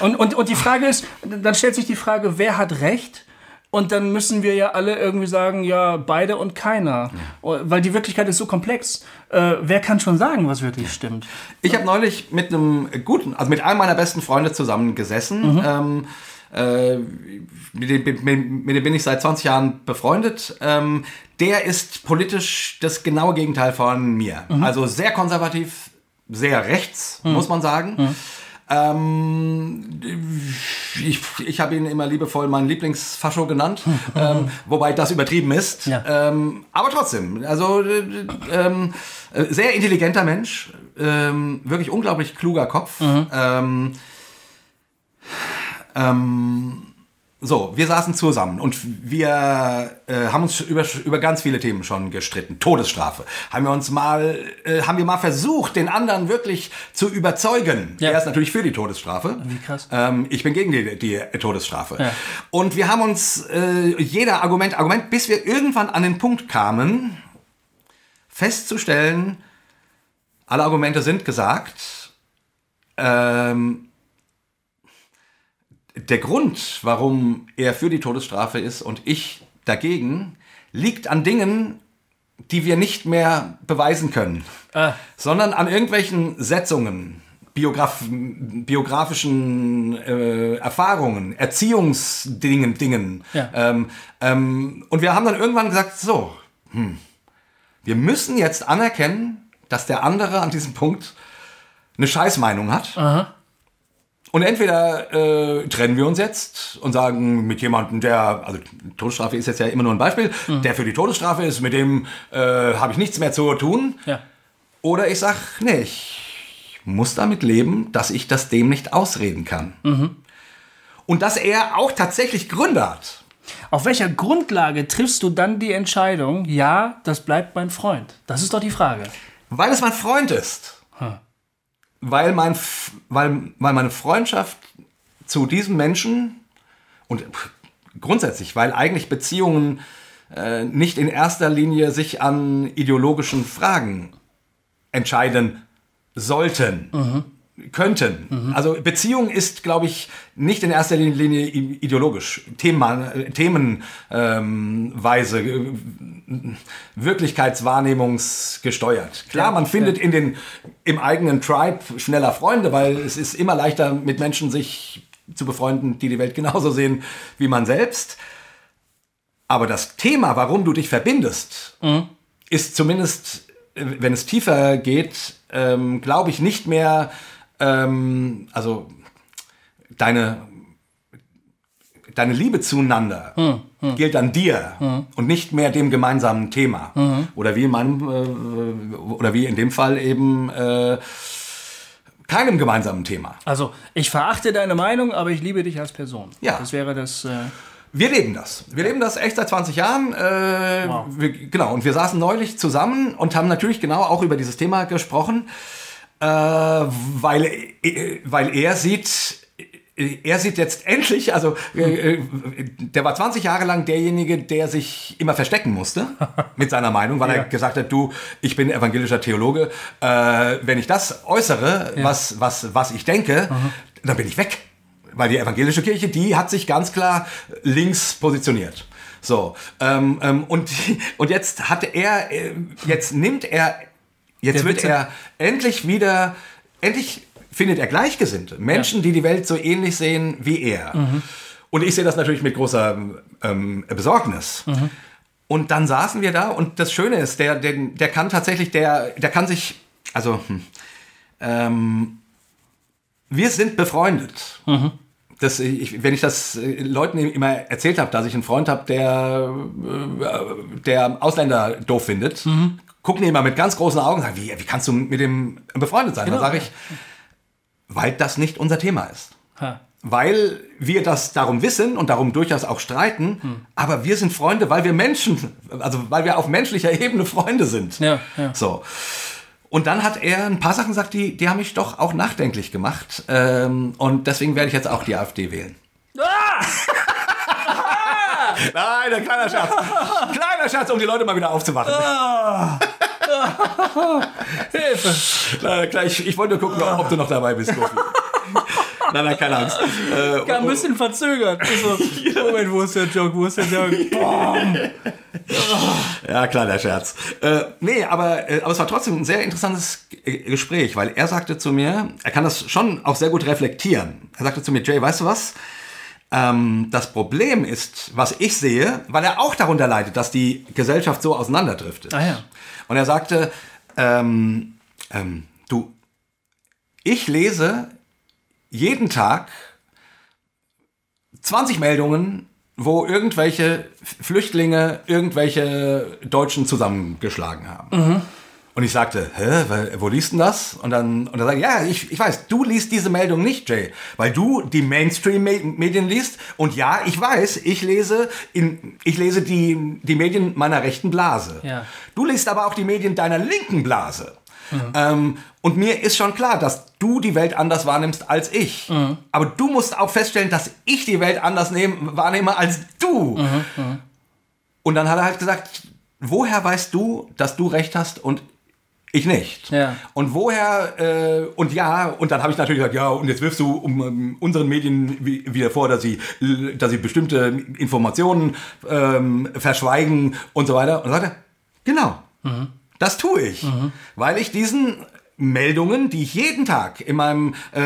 Und, und, und die Frage ist, dann stellt sich die Frage, wer hat Recht? Und dann müssen wir ja alle irgendwie sagen, ja, beide und keiner. Weil die Wirklichkeit ist so komplex. Äh, wer kann schon sagen, was wirklich stimmt? Ich habe neulich mit einem guten, also mit einem meiner besten Freunde zusammen gesessen. Ähm, äh, mit, dem, mit, dem bin ich seit 20 Jahren befreundet. Ähm, der ist politisch das genaue Gegenteil von mir. Also sehr konservativ, sehr rechts, muss man sagen. Ähm, ich ich habe ihn immer liebevoll meinen Lieblingsfascho genannt, ähm, wobei das übertrieben ist. Ja. Ähm, aber trotzdem, also äh, ähm, äh, sehr intelligenter Mensch, ähm, wirklich unglaublich kluger Kopf. Ähm, ähm, so, wir saßen zusammen und wir äh, haben uns über, über ganz viele Themen schon gestritten. Todesstrafe. Haben wir uns mal, äh, haben wir mal versucht, den anderen wirklich zu überzeugen. Ja. Er ist natürlich für die Todesstrafe. Wie krass. Ähm, ich bin gegen die, die Todesstrafe. Ja. Und wir haben uns äh, jeder Argument, Argument, bis wir irgendwann an den Punkt kamen, festzustellen, alle Argumente sind gesagt. Ähm, der Grund, warum er für die Todesstrafe ist und ich dagegen, liegt an Dingen, die wir nicht mehr beweisen können, Ah. sondern an irgendwelchen Setzungen, Biograf biografischen äh, Erfahrungen, Erziehungsdingen, Dingen. Ja. Ähm, ähm, und wir haben dann irgendwann gesagt, so, hm, wir müssen jetzt anerkennen, dass der andere an diesem Punkt eine Scheißmeinung hat. Und entweder äh, trennen wir uns jetzt und sagen mit jemandem, der, also Todesstrafe ist jetzt ja immer nur ein Beispiel, der für die Todesstrafe ist, mit dem äh, habe ich nichts mehr zu tun. Ja. Oder ich sag, nee, ich muss damit leben, dass ich das dem nicht ausreden kann. Und dass er auch tatsächlich Gründe hat. Auf welcher Grundlage triffst du dann die Entscheidung, ja, das bleibt mein Freund? Das ist doch die Frage. Weil es mein Freund ist. Weil, mein, weil, weil meine Freundschaft zu diesem Menschen und grundsätzlich, weil eigentlich Beziehungen äh, nicht in erster Linie sich an ideologischen Fragen entscheiden sollten, könnten. Also Beziehung ist, glaube ich, nicht in erster Linie ideologisch, Thema, themenweise, ähm, weise, äh, wirklichkeitswahrnehmungsgesteuert. Klar, man findet in den, im eigenen Tribe schneller Freunde, weil es ist immer leichter, mit Menschen sich zu befreunden, die die Welt genauso sehen wie man selbst. Aber das Thema, warum du dich verbindest, ist zumindest, äh, wenn es tiefer geht, ähm, glaube ich, nicht mehr, ähm, also deine, deine Liebe zueinander gilt an dir und nicht mehr dem gemeinsamen Thema. Oder wie in meinem, äh, oder wie in dem Fall eben äh, keinem gemeinsamen Thema. Also, ich verachte deine Meinung, aber ich liebe dich als Person. Ja. Das wäre das. Äh, Wir leben das. Wir leben das echt seit 20 Jahren. Äh, Wow. wir, genau, und wir saßen neulich zusammen und haben natürlich genau auch über dieses Thema gesprochen, äh, weil, äh, weil er sieht, äh, er sieht jetzt endlich, also äh, äh, der war 20 Jahre lang derjenige, der sich immer verstecken musste mit seiner Meinung, weil Ja. er gesagt hat, du, ich bin evangelischer Theologe, äh, wenn ich das äußere, was, was, was ich denke, dann bin ich weg. Weil die evangelische Kirche, die hat sich ganz klar links positioniert. So, ähm, ähm, und, und jetzt hat er, äh, jetzt nimmt er, jetzt Der wird Witze- er endlich wieder, endlich findet er Gleichgesinnte. Menschen, die die Welt so ähnlich sehen wie er. Und ich sehe das natürlich mit großer ähm, Besorgnis. Und dann saßen wir da und das Schöne ist, der, der, der kann tatsächlich, der, der kann sich, also, hm, ähm, wir sind befreundet. Das, ich, wenn ich das äh, Leuten immer erzählt habe, dass ich einen Freund habe, der, äh, der Ausländer doof findet, gucken die immer mit ganz großen Augen und sagen, wie, wie kannst du mit dem befreundet sein? Genau. Dann sage ich, weil das nicht unser Thema ist. ha. Weil wir das darum wissen und darum durchaus auch streiten, Hm. aber wir sind Freunde, weil wir Menschen, also weil wir auf menschlicher Ebene Freunde sind. Ja, ja. So. Und dann hat er ein paar Sachen gesagt, die, die haben mich doch auch nachdenklich gemacht. Ähm, und deswegen werde ich jetzt auch die AfD wählen. Ah! Nein, ein kleiner Scherz. kleiner Scherz, um die Leute mal wieder aufzuwachen. Hilfe! Na, klar, ich, ich wollte nur gucken, ob du noch dabei bist, Kofi. nein, nein, keine Angst. Äh, Gar ein bisschen verzögert. So, Moment, wo ist der Joke? Wo ist der Joke? Bam. Ja, kleiner Scherz. Äh, nee, aber, äh, aber es war trotzdem ein sehr interessantes G- Gespräch, weil er sagte zu mir, er kann das schon auch sehr gut reflektieren. Er sagte zu mir, Jay, weißt du was? Ähm, das Problem ist, was ich sehe, weil er auch darunter leidet, dass die Gesellschaft so auseinanderdriftet. Ah ja. Und er sagte, ähm, ähm, du, ich lese jeden Tag 20 Meldungen, wo irgendwelche Flüchtlinge irgendwelche Deutschen zusammengeschlagen haben. Und ich sagte, hä, wo liest denn das? Und dann, und dann sage ich, ja, ich, ich weiß, du liest diese Meldung nicht, Jay, weil du die Mainstream-Medien liest. Und ja, ich weiß, ich lese, in, ich lese die, die Medien meiner rechten Blase. Ja. Du liest aber auch die Medien deiner linken Blase. Ähm, und mir ist schon klar, dass du die Welt anders wahrnimmst als ich. Aber du musst auch feststellen, dass ich die Welt anders nehm, wahrnehme als du. Und dann hat er halt gesagt, woher weißt du, dass du recht hast und ich nicht? Ja. Und woher, äh, und ja, und dann habe ich natürlich gesagt, ja, und jetzt wirfst du um, um unseren Medien wi- wieder vor, dass sie, dass sie bestimmte Informationen ähm, verschweigen und so weiter. Und dann sagt er, genau, das tue ich, weil ich diesen Meldungen, die ich jeden Tag in meinem, äh,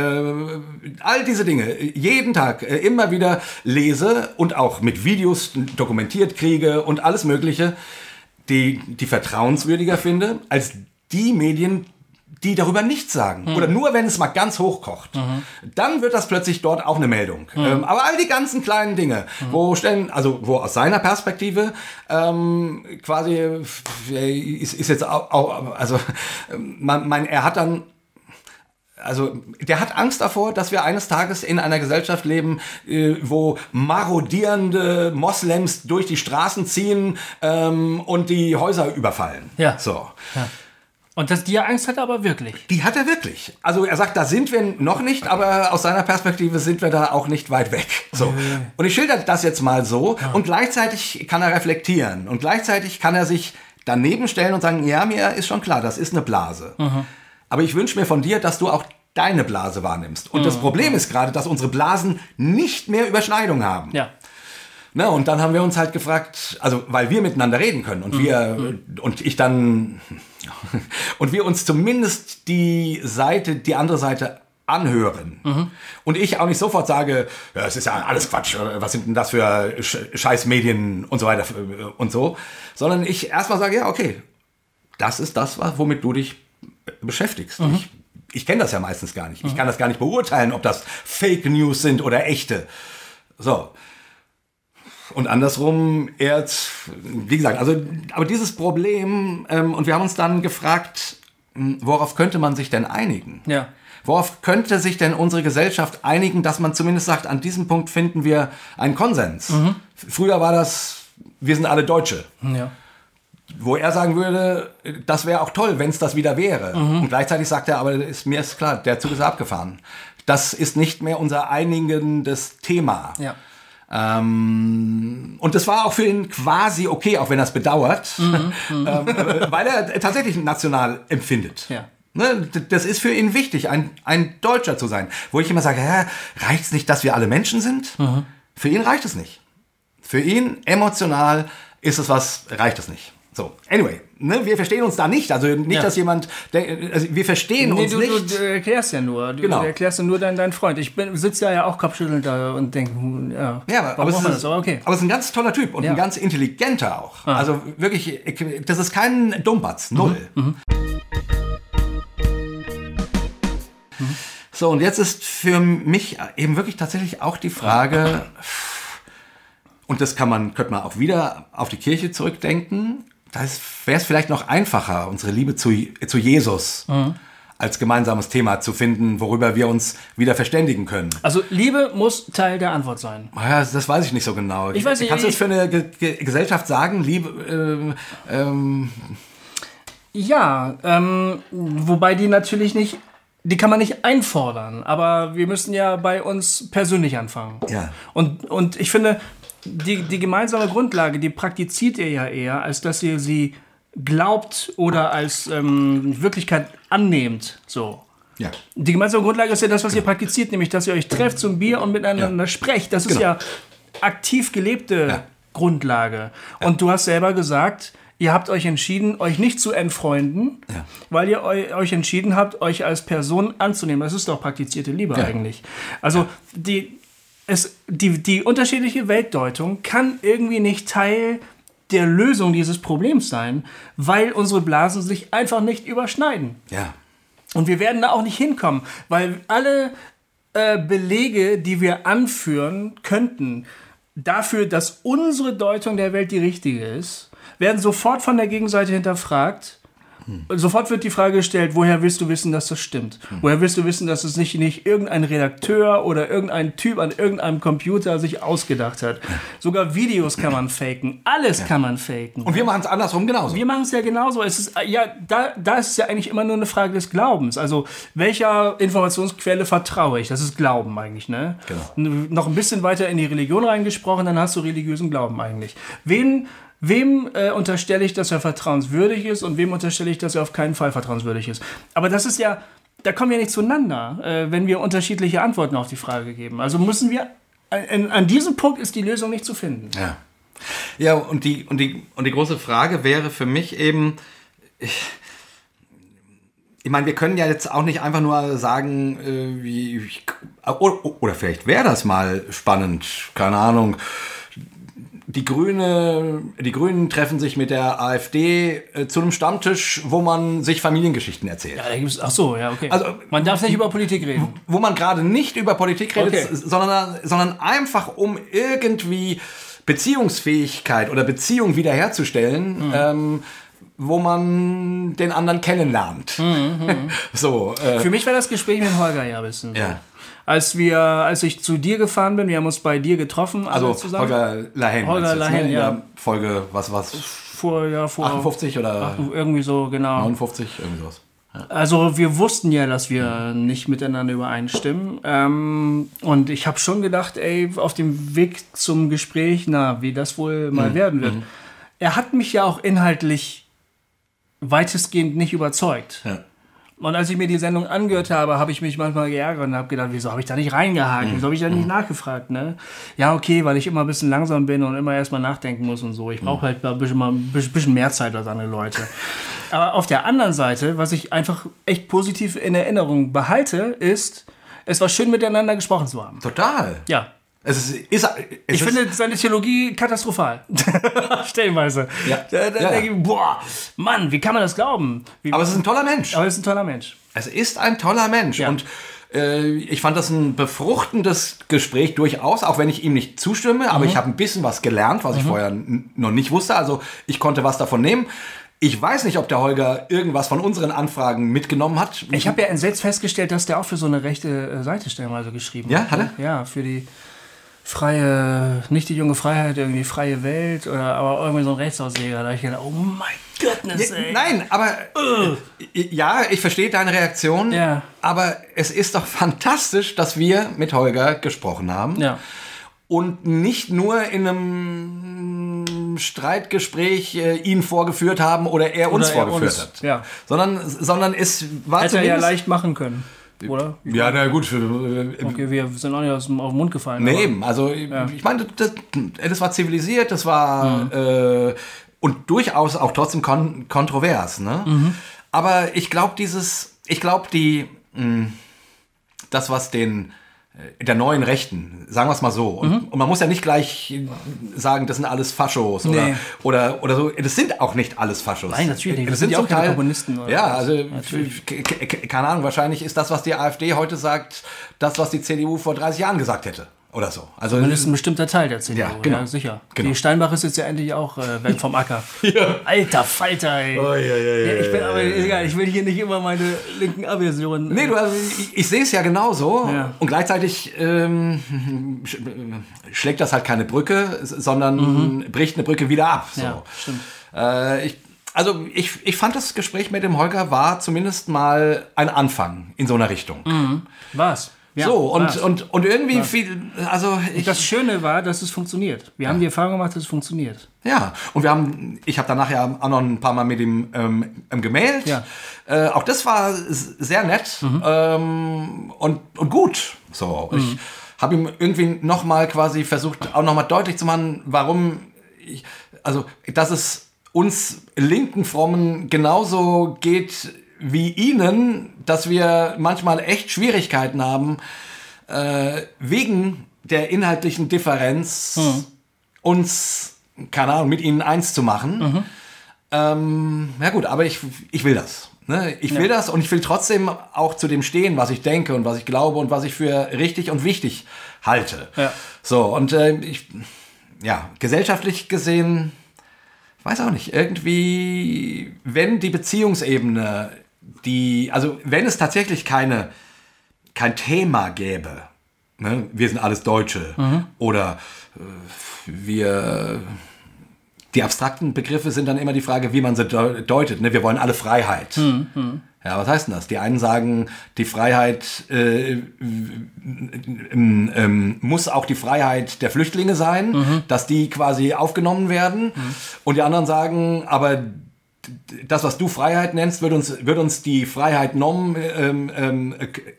all diese Dinge, jeden Tag äh, immer wieder lese und auch mit Videos dokumentiert kriege und alles Mögliche, die, die vertrauenswürdiger finde, als die Medien, die darüber nichts sagen. Mhm. Oder nur, wenn es mal ganz hoch kocht. Dann wird das plötzlich dort auch eine Meldung. Mhm. Ähm, aber all die ganzen kleinen Dinge, wo stellen, also wo aus seiner Perspektive ähm, quasi äh, ist, ist jetzt auch, auch also ähm, man, man, er hat dann also der hat Angst davor, dass wir eines Tages in einer Gesellschaft leben, äh, wo marodierende Moslems durch die Straßen ziehen ähm, und die Häuser überfallen. Ja. So. Und das, die Angst hat er aber wirklich. Die hat er wirklich. Also er sagt, da sind wir noch nicht, aber aus seiner Perspektive sind wir da auch nicht weit weg. So. Und ich schilder das jetzt mal so und gleichzeitig kann er reflektieren und gleichzeitig kann er sich daneben stellen und sagen, ja, mir ist schon klar, das ist eine Blase. Aber ich wünsche mir von dir, dass du auch deine Blase wahrnimmst. Und das Problem ist gerade, dass unsere Blasen nicht mehr Überschneidung haben. Ja. Ne, und dann haben wir uns halt gefragt, also weil wir miteinander reden können und wir und ich dann und wir uns zumindest die Seite, die andere Seite anhören. Und ich auch nicht sofort sage, ja, es ist ja alles Quatsch, was sind denn das für Sch- Scheißmedien und so weiter äh, und so, sondern ich erstmal sage, ja, okay, das ist das, womit du dich beschäftigst. Ich, ich kenne das ja meistens gar nicht. Ich kann das gar nicht beurteilen, ob das Fake News sind oder echte. So. Und andersrum, er, wie gesagt, also, aber dieses Problem, ähm, und wir haben uns dann gefragt, mh, worauf könnte man sich denn einigen? Ja. Worauf könnte sich denn unsere Gesellschaft einigen, dass man zumindest sagt, an diesem Punkt finden wir einen Konsens? Früher war das, wir sind alle Deutsche. Ja. Wo er sagen würde, das wäre auch toll, wenn es das wieder wäre. Und gleichzeitig sagt er, aber ist, mir ist klar, der Zug ist abgefahren. Das ist nicht mehr unser einigendes Thema. Ja. Ähm, und das war auch für ihn quasi okay, auch wenn er es bedauert, ähm, äh, weil er tatsächlich national empfindet. Ja. Ne, das ist für ihn wichtig, ein, ein Deutscher zu sein. Wo ich immer sage, hä, reicht es nicht, dass wir alle Menschen sind? Für ihn reicht es nicht. Für ihn emotional ist es was, reicht es nicht. So, anyway, ne, wir verstehen uns da nicht. Also nicht, Ja. dass jemand, also wir verstehen Nee, uns du, nicht. du, du erklärst ja nur. Du, Genau. erklärst ja nur deinen, deinen Freund. Ich sitze ja, ja auch kopfschüttelnd da und denke, hm, ja, Ja, aber, es ist, das? Aber okay. aber es ist ein ganz toller Typ und Ja. ein ganz intelligenter auch. Also wirklich, das ist kein Dummbatz, null. Mhm. So, und jetzt ist für mich eben wirklich tatsächlich auch die Frage, und das kann man, könnte man auch wieder auf die Kirche zurückdenken, da wäre es vielleicht noch einfacher, unsere Liebe zu, zu Jesus Mhm. als gemeinsames Thema zu finden, worüber wir uns wieder verständigen können. Also Liebe muss Teil der Antwort sein. Ja, das weiß ich nicht so genau. Ich weiß nicht, Kannst du das für eine Ge Ge Gesellschaft sagen, liebe, ähm, ähm, Ja, ähm, wobei die natürlich nicht, die kann man nicht einfordern, aber wir müssen ja bei uns persönlich anfangen. Ja. Und, und ich finde, die, die gemeinsame Grundlage, die praktiziert ihr ja eher, als dass ihr sie glaubt oder als ähm, Wirklichkeit annehmt. So. ja. Die gemeinsame Grundlage ist ja das, was ihr praktiziert, nämlich dass ihr euch trefft zum Bier und miteinander Ja. sprecht. Das ist Genau. ja aktiv gelebte Ja. Grundlage. Und du hast selber gesagt, ihr habt euch entschieden, euch nicht zu entfreunden, weil ihr eu euch entschieden habt, euch als Person anzunehmen. Das ist doch praktizierte Liebe eigentlich. Also die, es, die, die unterschiedliche Weltdeutung kann irgendwie nicht Teil der Lösung dieses Problems sein, weil unsere Blasen sich einfach nicht überschneiden. Ja. Und wir werden da auch nicht hinkommen, weil alle äh, Belege, die wir anführen könnten, dafür, dass unsere Deutung der Welt die richtige ist, werden sofort von der Gegenseite hinterfragt. Sofort wird die Frage gestellt, woher willst du wissen, dass das stimmt? Woher willst du wissen, dass es nicht, nicht irgendein Redakteur oder irgendein Typ an irgendeinem Computer sich ausgedacht hat? Sogar Videos kann man faken. Alles kann man faken. Und wir machen es andersrum genauso. Wir machen es ja genauso. Es ist, äh, ja, da, da ist es ja eigentlich immer nur eine Frage des Glaubens. Also, welcher Informationsquelle vertraue ich? Das ist Glauben eigentlich, ne? Genau. Noch ein bisschen weiter in die Religion reingesprochen, dann hast du religiösen Glauben eigentlich. Wen, wem äh, unterstelle ich, dass er vertrauenswürdig ist und wem unterstelle ich, dass er auf keinen Fall vertrauenswürdig ist? Aber das ist ja, da kommen wir nicht zueinander, äh, wenn wir unterschiedliche Antworten auf die Frage geben. Also müssen wir, an, an diesem Punkt ist die Lösung nicht zu finden. Ja. Ja, und die, und, die, und die große Frage wäre für mich eben, ich, ich meine, wir können ja jetzt auch nicht einfach nur sagen, äh, wie, wie oder, oder vielleicht wäre das mal spannend, keine Ahnung. Die Grüne, die Grünen treffen sich mit der AfD äh, zu einem Stammtisch, wo man sich Familiengeschichten erzählt. Ja, da gibt's, ach so, ja, okay. Also, Man darf nicht über Politik reden. wo man gerade nicht über Politik redet, Okay. sondern, sondern einfach um irgendwie Beziehungsfähigkeit oder Beziehung wiederherzustellen, Mhm. ähm, wo man den anderen kennenlernt. Mhm, so, äh, Für mich war das Gespräch mit Holger ja ein bisschen so. Als wir, als ich zu dir gefahren bin, wir haben uns bei dir getroffen, also zusammen. Holger Lahen. Holger jetzt, Lahen, ja. Folge, was was vor, ja, vor 58 oder irgendwie so, genau. 59, irgendwie sowas. Also wir wussten ja, dass wir nicht miteinander übereinstimmen. Ähm, und ich habe schon gedacht, ey, auf dem Weg zum Gespräch, na, wie das wohl mal werden wird. Er hat mich ja auch inhaltlich weitestgehend nicht überzeugt. Ja. Und als ich mir die Sendung angehört habe, habe ich mich manchmal geärgert und habe gedacht, wieso habe ich da nicht reingehakt? Wieso habe ich da nicht nachgefragt? Ne? Ja, okay, weil ich immer ein bisschen langsam bin und immer erstmal nachdenken muss und so. Ich brauche halt mal ein bisschen, mal ein bisschen mehr Zeit als andere Leute. Aber auf der anderen Seite, was ich einfach echt positiv in Erinnerung behalte, ist, es war schön miteinander gesprochen zu haben. Total. Ja. Es ist, ist, es Ich ist, finde seine Theologie katastrophal. Stellenweise. Ja. Da, da Ja, denke ja. ich, boah, Mann, wie kann man das glauben? Wie, aber es ist ein toller Mensch. aber er ist ein toller Mensch. Es ist ein toller Mensch Ja. und äh, ich fand das ein befruchtendes Gespräch durchaus, auch wenn ich ihm nicht zustimme, aber Mhm. ich habe ein bisschen was gelernt, was ich vorher noch nicht wusste. Also ich konnte was davon nehmen. Ich weiß nicht, ob der Holger irgendwas von unseren Anfragen mitgenommen hat. Ich habe ja entsetzt festgestellt, dass der auch für so eine rechte äh, Seite stellenweise geschrieben Ja, hat. hat ne? Ja, für die freie, nicht die junge Freiheit, irgendwie freie Welt oder aber irgendwie so ein Rechtsausleger. Da hab ich gedacht, oh mein Goodness, Ja, ey. Nein, aber äh, ja, ich verstehe deine Reaktion, Ja. aber es ist doch fantastisch, dass wir mit Holger gesprochen haben. Ja. und nicht nur in einem Streitgespräch äh, ihn vorgeführt haben oder er uns Oder er vorgeführt uns, hat. ja. Sondern, sondern es war Hätte er ja leicht machen können, oder? ja, na gut. Äh, Okay, wir sind auch nicht aus dem, auf den Mund gefallen. nee, eben. Also ich meine, das, das war zivilisiert, das war... Äh, und durchaus auch trotzdem kon kontrovers. Ne? Aber ich glaube, dieses... Ich glaube, die... mh, das, was den der neuen Rechten, sagen wir es mal so. Und, und man muss ja nicht gleich sagen, das sind alles Faschos oder, Nee. oder, oder so. Das sind auch nicht alles Faschos. Nein, natürlich. Das Das sind ja zum auch keine Kommunisten Ja, also keine Ahnung, wahrscheinlich ist das, was die AfD heute sagt, das, was die CDU vor 30 Jahren gesagt hätte. Oder so. Also ist ein bestimmter Teil der CDU, Ja, ja, genau. sicher. Genau. Die Steinbach ist jetzt ja endlich auch äh, weg vom Acker. Alter Falter, ey. Oh, Ja, ich bin aber egal, ich will hier nicht immer meine linken Aversionen. Nee, du, also, ich, ich sehe es ja genauso Ja. und gleichzeitig ähm, sch, schlägt das halt keine Brücke, sondern bricht eine Brücke wieder ab. So. Mhm. Ja, stimmt. Äh, ich, also ich, ich fand das Gespräch mit dem Holger war zumindest mal ein Anfang in so einer Richtung. Was? Ja, so, und, und, und irgendwie viel, also ich, Das Schöne war, dass es funktioniert. Wir haben die Erfahrung gemacht, dass es funktioniert. ja, und wir haben, ich habe danach ja auch noch ein paar Mal mit ihm ähm, ähm, gemailt. Ja. Äh, auch das war sehr nett ähm, und, und gut. So, ich habe ihm irgendwie nochmal quasi versucht, auch nochmal deutlich zu machen, warum ich, also, dass es uns linken Frommen genauso geht wie ihnen, dass wir manchmal echt Schwierigkeiten haben, äh, wegen der inhaltlichen Differenz uns, keine Ahnung, mit ihnen eins zu machen. Ähm, ja gut, aber ich, ich will das. Ne? Ich will das und ich will trotzdem auch zu dem stehen, was ich denke und was ich glaube und was ich für richtig und wichtig halte. Ja. So, und äh, ich, ja, gesellschaftlich gesehen, weiß auch nicht, irgendwie, wenn die Beziehungsebene, die, also wenn es tatsächlich keine, kein Thema gäbe, ne? wir sind alles Deutsche oder äh, wir, die abstrakten Begriffe sind dann immer die Frage, wie man sie deu- deutet. Ne? Wir wollen alle Freiheit. Ja, was heißt denn das? Die einen sagen, die Freiheit äh, ähm, ähm, muss auch die Freiheit der Flüchtlinge sein, dass die quasi aufgenommen werden. Und die anderen sagen, aber das, was du Freiheit nennst, wird uns, wird uns die Freiheit genommen ähm, ähm,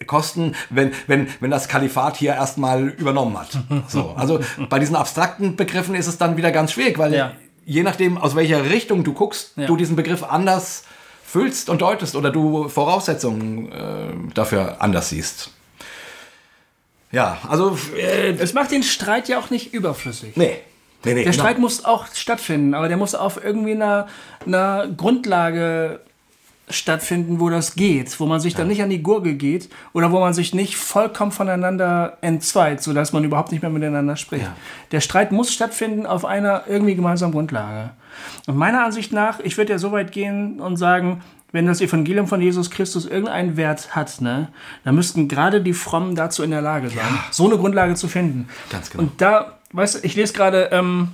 kosten, wenn, wenn, wenn das Kalifat hier erstmal übernommen hat. So, also bei diesen abstrakten Begriffen ist es dann wieder ganz schwierig, weil Ja. je nachdem, aus welcher Richtung du guckst, Ja. du diesen Begriff anders füllst und deutest oder du Voraussetzungen äh, dafür anders siehst. Ja, also, äh, Es macht den Streit ja auch nicht überflüssig. nee. Nee, nee, der genau. Streit muss auch stattfinden, aber der muss auf irgendwie einer, einer Grundlage stattfinden, wo das geht, wo man sich dann nicht an die Gurgel geht oder wo man sich nicht vollkommen voneinander entzweit, sodass man überhaupt nicht mehr miteinander spricht. Ja. Der Streit muss stattfinden auf einer irgendwie gemeinsamen Grundlage. Und meiner Ansicht nach, ich würde ja so weit gehen und sagen, wenn das Evangelium von Jesus Christus irgendeinen Wert hat, ne, dann müssten gerade die Frommen dazu in der Lage sein, so eine Grundlage zu finden. Ganz genau. Und da, weißt du, ich lese gerade ähm,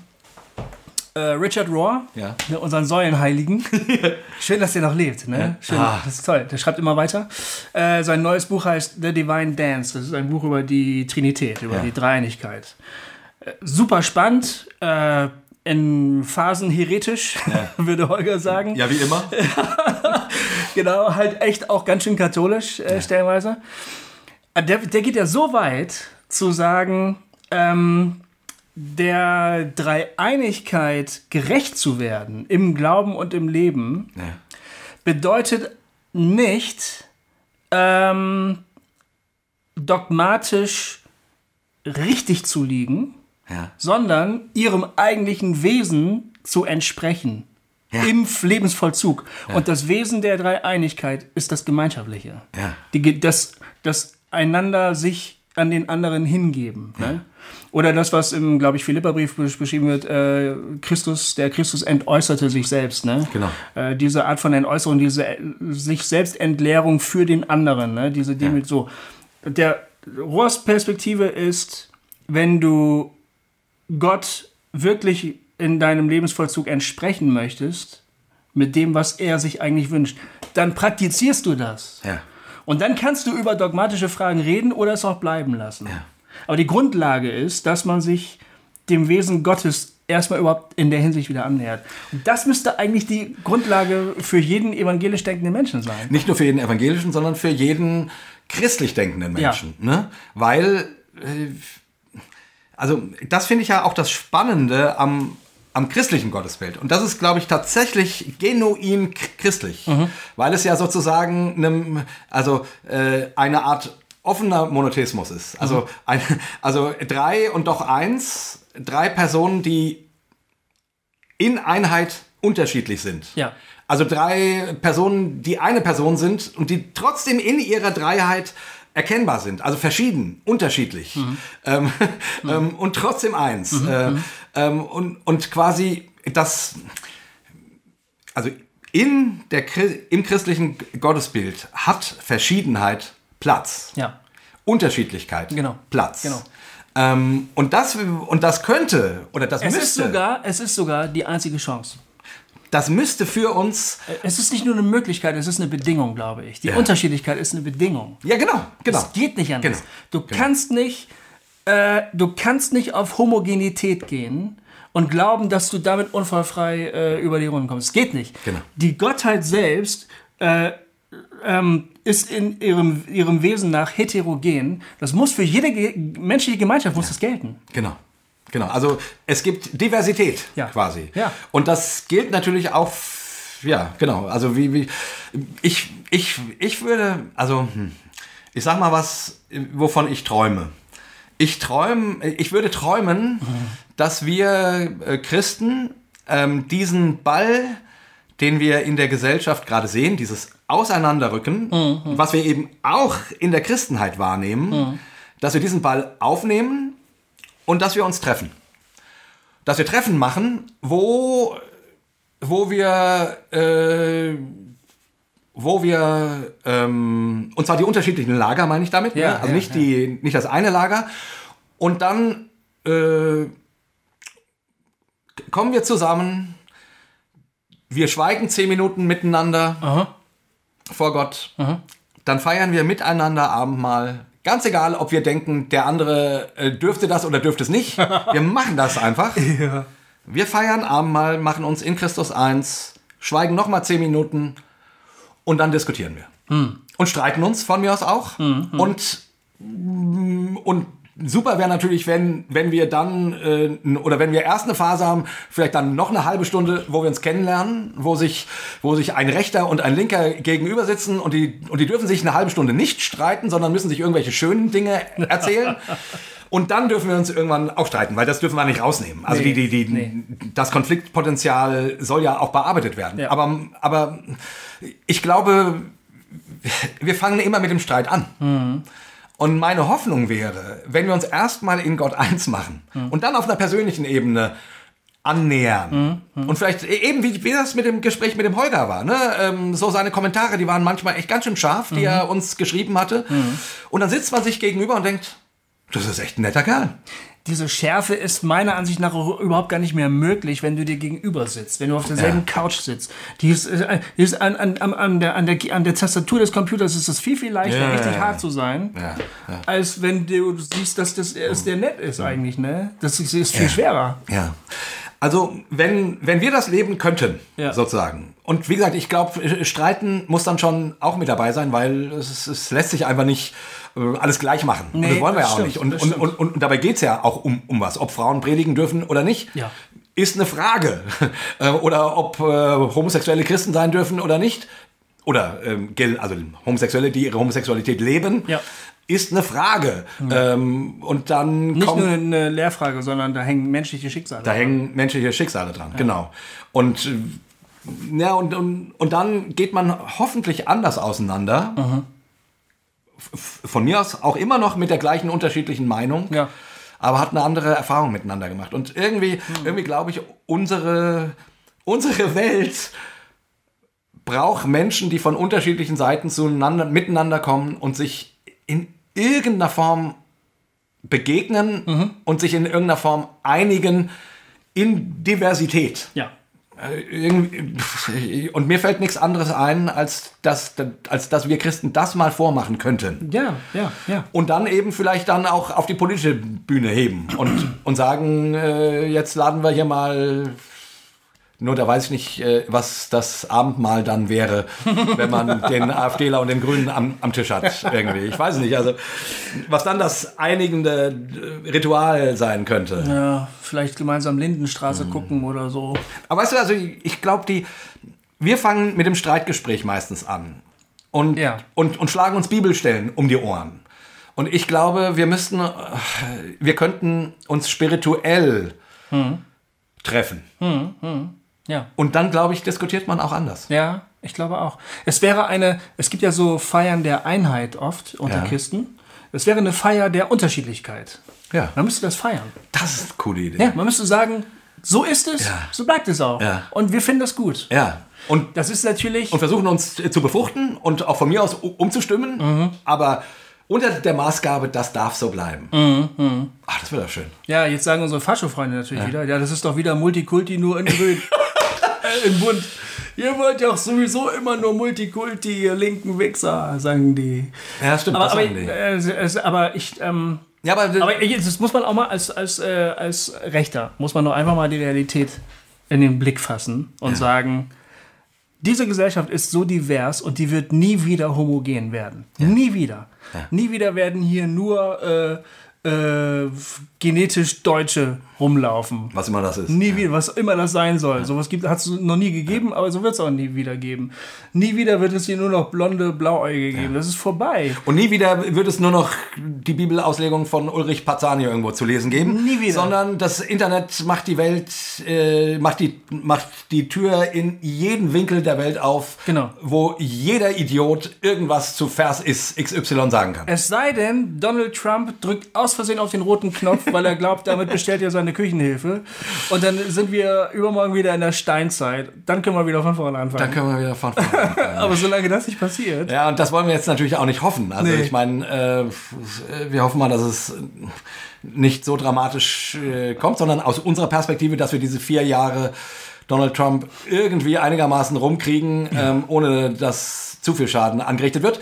äh, Richard Rohr, Ja. ne, unseren Säulenheiligen. Schön, dass der noch lebt. Ne? Schön, Ah. Das ist toll. Der schreibt immer weiter. Äh, sein neues Buch heißt The Divine Dance. Das ist ein Buch über die Trinität, über Ja. die Dreieinigkeit. Äh, super spannend. Äh, in Phasen heretisch, würde Holger sagen. Ja, wie immer. Genau, halt echt auch ganz schön katholisch äh, stellenweise. Äh, Der, der geht ja so weit zu sagen, ähm, der Dreieinigkeit gerecht zu werden im Glauben und im Leben Ja. bedeutet nicht ähm, dogmatisch richtig zu liegen, Ja. sondern ihrem eigentlichen Wesen zu entsprechen. Ja. Im Lebensvollzug. Und das Wesen der Dreieinigkeit ist das Gemeinschaftliche. Die, das, das einander sich an den anderen hingeben. Ne? Oder das, was im, glaube ich, Philipperbrief besch- beschrieben wird, äh, Christus, der Christus entäußerte sich selbst. Ne? Genau. Äh, diese Art von Entäußerung, diese äh, sich selbst Entleerung für den anderen, ne? diese Demut so. Der Rohrs Perspektive ist, wenn du Gott wirklich in deinem Lebensvollzug entsprechen möchtest, mit dem, was er sich eigentlich wünscht, dann praktizierst du das. Ja. Und dann kannst du über dogmatische Fragen reden oder es auch bleiben lassen. Ja. Aber die Grundlage ist, dass man sich dem Wesen Gottes erstmal überhaupt in der Hinsicht wieder annähert. Und das müsste eigentlich die Grundlage für jeden evangelisch denkenden Menschen sein. Nicht nur für jeden evangelischen, sondern für jeden christlich denkenden Ja. Menschen. Ne? Weil, äh, also das finde ich ja auch das Spannende am, am christlichen Gottesbild. Und das ist, glaube ich, tatsächlich genuin christlich. Weil es ja sozusagen einem, also äh, eine Art offener Monotheismus ist. Also, ein, also drei und doch eins, drei Personen, die in Einheit unterschiedlich sind. Ja. Also drei Personen, die eine Person sind und die trotzdem in ihrer Dreiheit erkennbar sind. Also verschieden, unterschiedlich. Ähm, ähm, und trotzdem eins. Äh, ähm, und, und quasi das, also in der, im christlichen Gottesbild hat Verschiedenheit Platz. Ja. Unterschiedlichkeit Genau. Platz. Genau. Ähm, und, das, und das könnte, oder das Es ist, müsste, sogar, es ist sogar die einzige Chance. das müsste für uns, Es ist nicht nur eine Möglichkeit, es ist eine Bedingung, glaube ich. Die Ja. Unterschiedlichkeit ist eine Bedingung. ja genau, genau. Es geht nicht anders. Genau. Du kannst nicht, äh, du kannst nicht auf Homogenität gehen und glauben, dass du damit unfallfrei äh, über die Runden kommst. Es geht nicht. Genau. Die Gottheit selbst äh, ähm, ist in ihrem, ihrem Wesen nach heterogen. Das muss für jede ge menschliche Gemeinschaft muss das gelten. Genau. Genau. Also es gibt Diversität Ja. quasi. Ja. Und das gilt natürlich auch. Ja, genau. Also wie, wie ich, ich, ich würde, also hm, ich sag mal was, wovon ich träume. Ich träume, ich würde träumen, dass wir äh, Christen ähm, diesen Ball, den wir in der Gesellschaft gerade sehen, dieses Auseinanderrücken, was wir eben auch in der Christenheit wahrnehmen, dass wir diesen Ball aufnehmen und dass wir uns treffen. Dass wir Treffen machen, wo, wo wir, äh, wo wir, ähm, und zwar die unterschiedlichen Lager meine ich damit, Ja, ne? also ja, nicht, die, nicht das eine Lager. Und dann äh, kommen wir zusammen, wir schweigen zehn Minuten miteinander Aha. vor Gott. Dann feiern wir miteinander Abendmahl. Ganz egal, ob wir denken, der andere äh, dürfte das oder dürfte es nicht. Wir machen das einfach. Wir feiern Abendmahl, machen uns in Christus eins, schweigen nochmal zehn Minuten und dann diskutieren wir. Und streiten uns von mir aus auch. Und, mm, und super wäre natürlich, wenn, wenn wir dann, äh, oder wenn wir erst eine Phase haben, vielleicht dann noch eine halbe Stunde, wo wir uns kennenlernen, wo sich, wo sich ein Rechter und ein Linker gegenüber sitzen und die, und die dürfen sich eine halbe Stunde nicht streiten, sondern müssen sich irgendwelche schönen Dinge erzählen. Und dann dürfen wir uns irgendwann auch streiten, weil das dürfen wir nicht rausnehmen. Also Nee, die, die, die, nee. das Konfliktpotenzial soll ja auch bearbeitet werden. Ja. Aber, aber ich glaube, wir fangen immer mit dem Streit an. Und meine Hoffnung wäre, wenn wir uns erstmal in Gott eins machen und dann auf einer persönlichen Ebene annähern. Und vielleicht e- eben wie, wie das mit dem Gespräch mit dem Holger war. Ne? Ähm, so seine Kommentare, die waren manchmal echt ganz schön scharf, die er uns geschrieben hatte. Und dann sitzt man sich gegenüber und denkt, das ist echt ein netter Kerl. Diese Schärfe ist meiner Ansicht nach überhaupt gar nicht mehr möglich, wenn du dir gegenüber sitzt, wenn du auf derselben Ja. Couch sitzt. Die ist, äh, die ist an, an, an, der, an, der, an der Tastatur des Computers ist es viel, viel leichter, Ja, richtig ja, hart zu sein, als wenn du siehst, dass das dass der nett ist eigentlich. Ne? Das ist, ist viel schwerer. Ja. Also, wenn, wenn wir das leben könnten, Ja. sozusagen. Und wie gesagt, ich glaube, Streiten muss dann schon auch mit dabei sein, weil es, es lässt sich einfach nicht äh, alles gleich machen. und Nee, das wollen wir das ja auch stimmt, nicht. Und, und, und, und, dabei geht's ja auch um, um was. Ob Frauen predigen dürfen oder nicht, Ja. ist eine Frage. Äh, oder ob äh, homosexuelle Christen sein dürfen oder nicht. Oder ähm, also Homosexuelle, die ihre Homosexualität leben, Ja. ist eine Frage. Ähm, und dann Nicht kommt nur eine Lehrfrage, sondern da hängen menschliche Schicksale. da hängen menschliche Schicksale dran, genau. Und äh, ja, und, und, und dann geht man hoffentlich anders auseinander. F- Von mir aus auch immer noch mit der gleichen unterschiedlichen Meinung. Ja. Aber hat eine andere Erfahrung miteinander gemacht. Und irgendwie, irgendwie glaube ich, unsere, unsere Welt braucht Menschen, die von unterschiedlichen Seiten zueinander, miteinander kommen und sich in irgendeiner Form begegnen und sich in irgendeiner Form einigen in Diversität. Ja. Äh, Und mir fällt nichts anderes ein, als dass, als dass wir Christen das mal vormachen könnten. Ja, ja, ja. Und dann eben vielleicht dann auch auf die politische Bühne heben und, und sagen, äh, jetzt laden wir hier mal. Nur da weiß ich nicht, äh, was das Abendmahl dann wäre, wenn man den AfDler und den Grünen am, am Tisch hat. Irgendwie. Ich weiß nicht. Also, was dann das einigende äh, Ritual sein könnte. Ja, vielleicht gemeinsam Lindenstraße gucken oder so. Aber weißt du, also ich, glaube, die, wir fangen mit dem Streitgespräch meistens an und, Ja. und, und schlagen uns Bibelstellen um die Ohren. Und ich glaube, wir müssten, äh, wir könnten uns spirituell treffen. Ja. Und dann, glaube ich, diskutiert man auch anders. Ja, ich glaube auch. Es wäre eine, es gibt ja so Feiern der Einheit oft unter Ja. Kisten. Es wäre eine Feier der Unterschiedlichkeit. Ja, Man müsste das feiern. das ist eine coole Idee. Ja, man müsste sagen, so ist es, Ja. so bleibt es auch. Ja. Und wir finden das gut. Ja. Und, Das ist natürlich. und versuchen uns zu befruchten und auch von mir aus umzustimmen, aber unter der Maßgabe, das darf so bleiben. Ach, das wäre doch schön. Ja, jetzt sagen unsere Fascho-Freunde natürlich wieder, ja, das ist doch wieder Multikulti nur in grün. in bunt. Ihr wollt ja auch sowieso immer nur Multikulti, ihr linken Wichser, sagen die. Ja, stimmt. Aber, aber, die. äh, aber ich, ähm, ja, aber, aber das muss man auch mal als, als, äh, als Rechter, muss man doch einfach mal die Realität in den Blick fassen und sagen, diese Gesellschaft ist so divers und die wird nie wieder homogen werden. Nie wieder. Nie wieder werden hier nur äh, äh, genetisch Deutsche rumlaufen. was immer das ist. Nie wieder, was immer das sein soll. Sowas gibt, hat es noch nie gegeben, aber so wird es auch nie wieder geben. Nie wieder wird es hier nur noch blonde Blauäugige geben. Das ist vorbei. Und nie wieder wird es nur noch die Bibelauslegung von Ulrich Pazani irgendwo zu lesen geben. Nie wieder. Sondern das Internet macht die Welt, äh, macht, die, macht die Tür in jeden Winkel der Welt auf, Genau. wo jeder Idiot irgendwas zu Vers ist XY sagen kann. Es sei denn, Donald Trump drückt aus Versehen auf den roten Knopf, weil er glaubt, damit bestellt er seine Küchenhilfe. Und dann sind wir übermorgen wieder in der Steinzeit. Dann können wir wieder von vorne anfangen. Dann können wir wieder von vorne anfangen. Aber solange das nicht passiert. Ja, und das wollen wir jetzt natürlich auch nicht hoffen. Also Nee. ich meine, äh, wir hoffen mal, dass es nicht so dramatisch äh, kommt, sondern aus unserer Perspektive, dass wir diese vier Jahre Donald Trump irgendwie einigermaßen rumkriegen, ähm, ohne dass zu viel Schaden angerichtet wird.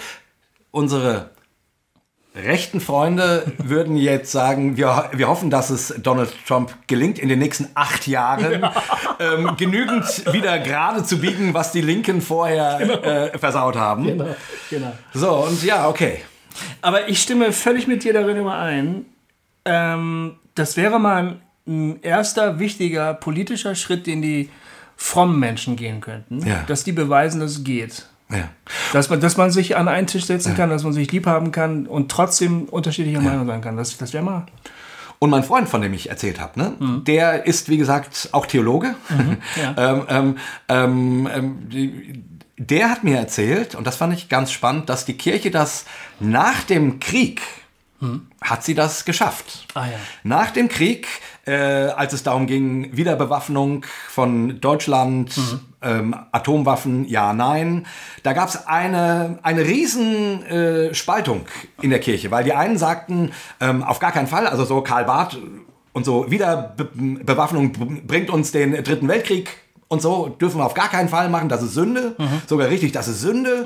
Unsere rechten Freunde würden jetzt sagen, wir, wir hoffen, dass es Donald Trump gelingt, in den nächsten acht Jahren ähm, genügend wieder gerade zu biegen, was die Linken vorher äh, versaut haben. Genau. So, und ja, okay. Aber ich stimme völlig mit dir darin überein. ähm, das wäre mal ein, ein erster wichtiger politischer Schritt, den die frommen Menschen gehen könnten. Ja. Dass die beweisen, dass es geht. Ja. Dass man, dass man sich an einen Tisch setzen kann, dass man sich lieb haben kann und trotzdem unterschiedlicher Meinung sein kann. Das, das wäre mal. Und mein Freund, von dem ich erzählt habe, ne, der ist, wie gesagt, auch Theologe. ja. ähm, ähm, ähm, ähm, der hat mir erzählt, und das fand ich ganz spannend, dass die Kirche das nach dem Krieg hat sie das geschafft. Ah, ja. Nach dem Krieg, äh, als es darum ging, Wiederbewaffnung von Deutschland, ähm, Atomwaffen, ja, nein, da gab es eine, eine riesen äh, Spaltung in der Kirche, weil die einen sagten, ähm, auf gar keinen Fall, also so Karl Barth und so, Wiederbewaffnung bringt uns den Dritten Weltkrieg und so dürfen wir auf gar keinen Fall machen, das ist Sünde, sogar richtig, das ist Sünde.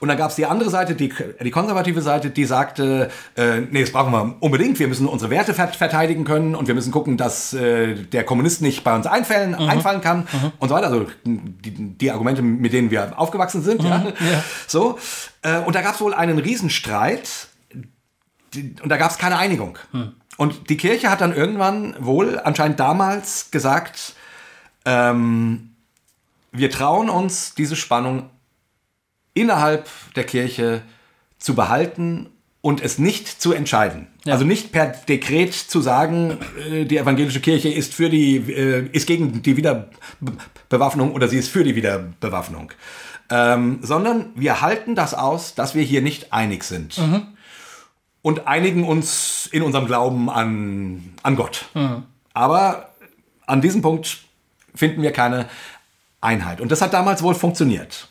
Und dann gab es die andere Seite, die, die konservative Seite, die sagte, äh, nee, das brauchen wir unbedingt, wir müssen unsere Werte ver verteidigen können und wir müssen gucken, dass äh, der Kommunist nicht bei uns einfallen, einfallen kann und so weiter. Also die, die Argumente, mit denen wir aufgewachsen sind. Ja. So. Äh, und da gab es wohl einen Riesenstreit die, und da gab es keine Einigung. Und die Kirche hat dann irgendwann wohl anscheinend damals gesagt, ähm, wir trauen uns, diese Spannung innerhalb der Kirche zu behalten und es nicht zu entscheiden. Also nicht per Dekret zu sagen, äh, die evangelische Kirche ist für die, äh, ist gegen die Wiederbewaffnung oder sie ist für die Wiederbewaffnung. Ähm, sondern wir halten das aus, dass wir hier nicht einig sind. Und einigen uns in unserem Glauben an, an Gott. Aber an diesem Punkt finden wir keine Einheit. Und das hat damals wohl funktioniert.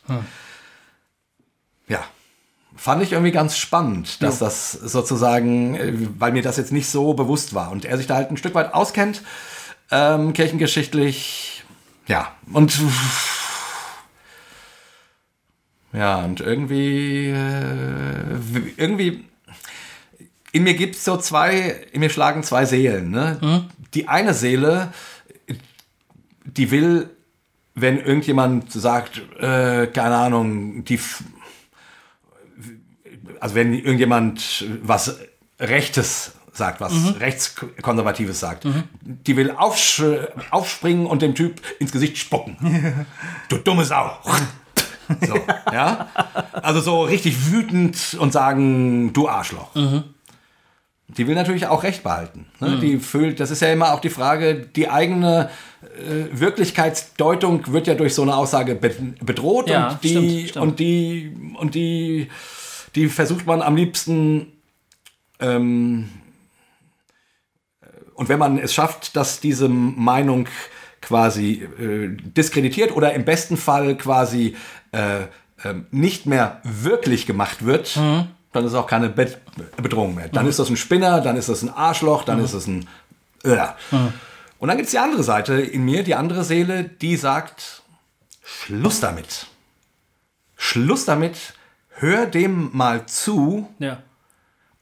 Ja. Fand ich irgendwie ganz spannend, dass das sozusagen, äh, weil mir das jetzt nicht so bewusst war und er sich da halt ein Stück weit auskennt, ähm, kirchengeschichtlich. Ja, und ja, und irgendwie, äh, irgendwie, in mir gibt es so zwei, in mir schlagen zwei Seelen. Ne? Die eine Seele, die will, wenn irgendjemand sagt, äh, keine Ahnung, die, also wenn irgendjemand was Rechtes sagt, was Rechtskonservatives sagt, die will aufsch aufspringen und dem Typ ins Gesicht spucken. du dumme Sau. So, ja? Also so richtig wütend und sagen, du Arschloch. Die will natürlich auch Recht behalten. Ne? Die fühlt, das ist ja immer auch die Frage, die eigene äh, Wirklichkeitsdeutung wird ja durch so eine Aussage be bedroht Ja, und die stimmt, stimmt. und die und die die versucht man am liebsten ähm, und wenn man es schafft, dass diese Meinung quasi äh, diskreditiert oder im besten Fall quasi äh, ähm, nicht mehr wirklich gemacht wird, dann ist auch keine Be Bedrohung mehr. Dann ist das ein Spinner, dann ist das ein Arschloch, dann ist das ein... Äh. Und dann gibt es die andere Seite in mir, die andere Seele, die sagt, Schluss damit. Schluss damit, hör dem mal zu Ja.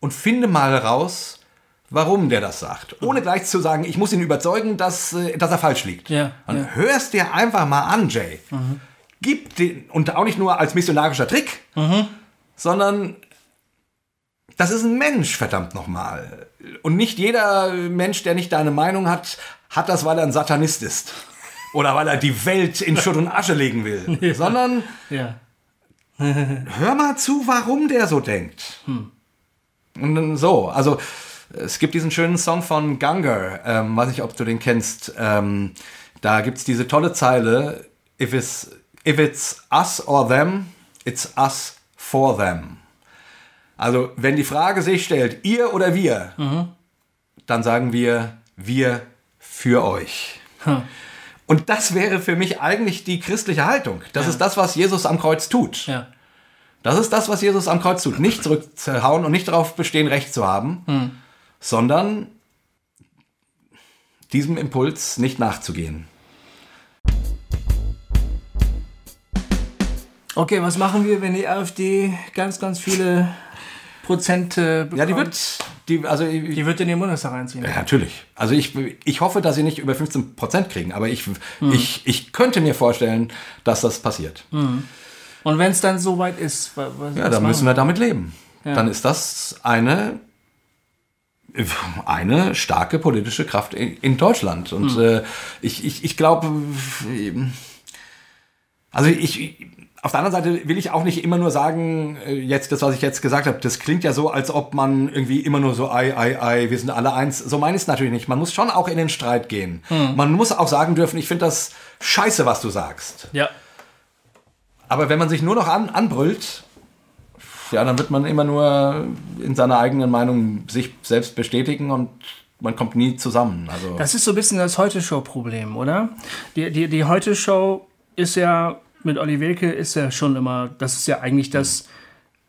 und finde mal raus, warum der das sagt. Ohne gleich zu sagen, ich muss ihn überzeugen, dass, äh, dass er falsch liegt. Ja, Dann ja. hörst dir einfach mal an, Jay. Gib den, und auch nicht nur als missionarischer Trick, sondern das ist ein Mensch, verdammt nochmal. Und nicht jeder Mensch, der nicht deine Meinung hat, hat das, weil er ein Satanist ist. Oder weil er die Welt in Schutt und Asche legen will. Sondern Ja. hör mal zu, warum der so denkt. Und dann so, also es gibt diesen schönen Song von Gunger, ähm, weiß nicht, ob du den kennst. Ähm, da gibt es diese tolle Zeile, if it's, if it's us or them, it's us for them. Also wenn die Frage sich stellt, ihr oder wir, dann sagen wir, wir für euch. Und das wäre für mich eigentlich die christliche Haltung. Das ist das, was Jesus am Kreuz tut. Ja. Das ist das, was Jesus am Kreuz tut. Nicht zurückzuhauen und nicht darauf bestehen, Recht zu haben, sondern diesem Impuls nicht nachzugehen. Okay, was machen wir, wenn die AfD ganz, ganz viele Prozente bekommt? Ja, die wird, die, also, die, wird in den Bundestag einziehen. ja, natürlich. Also ich, ich hoffe, dass sie nicht über 15 Prozent kriegen, aber ich, ich, ich könnte mir vorstellen, dass das passiert. Und wenn es dann soweit ist, wa- was, Ja, dann müssen wir damit leben. Dann ist das eine eine starke politische Kraft in, in Deutschland. Und Hm. äh, ich, ich, ich glaube, also ich, auf der anderen Seite will ich auch nicht immer nur sagen, äh, jetzt das, was ich jetzt gesagt habe, das klingt ja so, als ob man irgendwie immer nur so, ei, ei, ei, wir sind alle eins. So meine ich es natürlich nicht. Man muss schon auch in den Streit gehen. Hm. Man muss auch sagen dürfen, ich finde das scheiße, was du sagst. Ja. Aber wenn man sich nur noch an, anbrüllt, ja, dann wird man immer nur in seiner eigenen Meinung sich selbst bestätigen und man kommt nie zusammen. Also Das ist so ein bisschen das Heute-Show-Problem, oder? Die, die, die Heute-Show ist ja, mit Olli Wilke ist ja schon immer, das ist ja eigentlich das,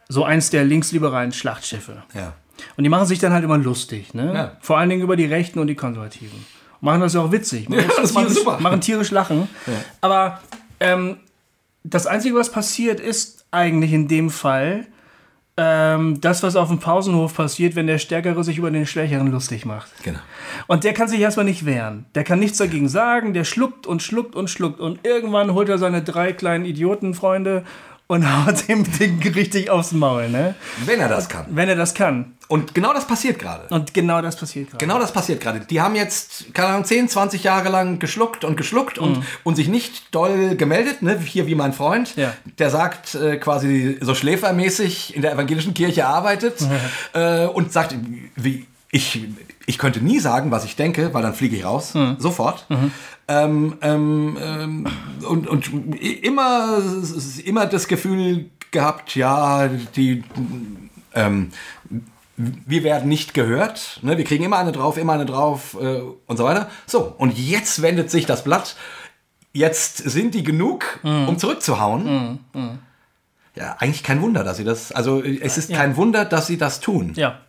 so eins der linksliberalen Schlachtschiffe. ja. Und die machen sich dann halt immer lustig, ne? Ja. Vor allen Dingen über die Rechten und die Konservativen. Machen das ja auch witzig. Machen, Ja, das tierisch, super. machen tierisch lachen. Aber ähm, das Einzige, was passiert, ist eigentlich in dem Fall ähm, das, was auf dem Pausenhof passiert, wenn der Stärkere sich über den Schwächeren lustig macht. Genau. Und der kann sich erstmal nicht wehren. Der kann nichts dagegen sagen. Der schluckt und schluckt und schluckt. Und irgendwann holt er seine drei kleinen Idiotenfreunde und haut dem Ding richtig aufs Maul, ne? Wenn er das kann. Wenn er das kann. Und genau das passiert gerade. Und genau das passiert gerade. Genau das passiert gerade. Die haben jetzt, keine Ahnung, 10, 20 Jahre lang geschluckt und geschluckt und, und sich nicht doll gemeldet, ne? hier wie mein Freund, Ja. der sagt äh, quasi so schläfermäßig in der evangelischen Kirche arbeitet äh, und sagt, wie, ich, ich könnte nie sagen, was ich denke, weil dann fliege ich raus, sofort. Ähm, ähm, ähm, und, und immer, immer das Gefühl gehabt, ja, die ähm, wir werden nicht gehört, ne? wir kriegen immer eine drauf, immer eine drauf äh, und so weiter. So, und jetzt wendet sich das Blatt. Jetzt sind die genug, um zurückzuhauen. Ja, eigentlich kein Wunder, dass sie das, also es ist kein Wunder, dass sie das tun. Ja.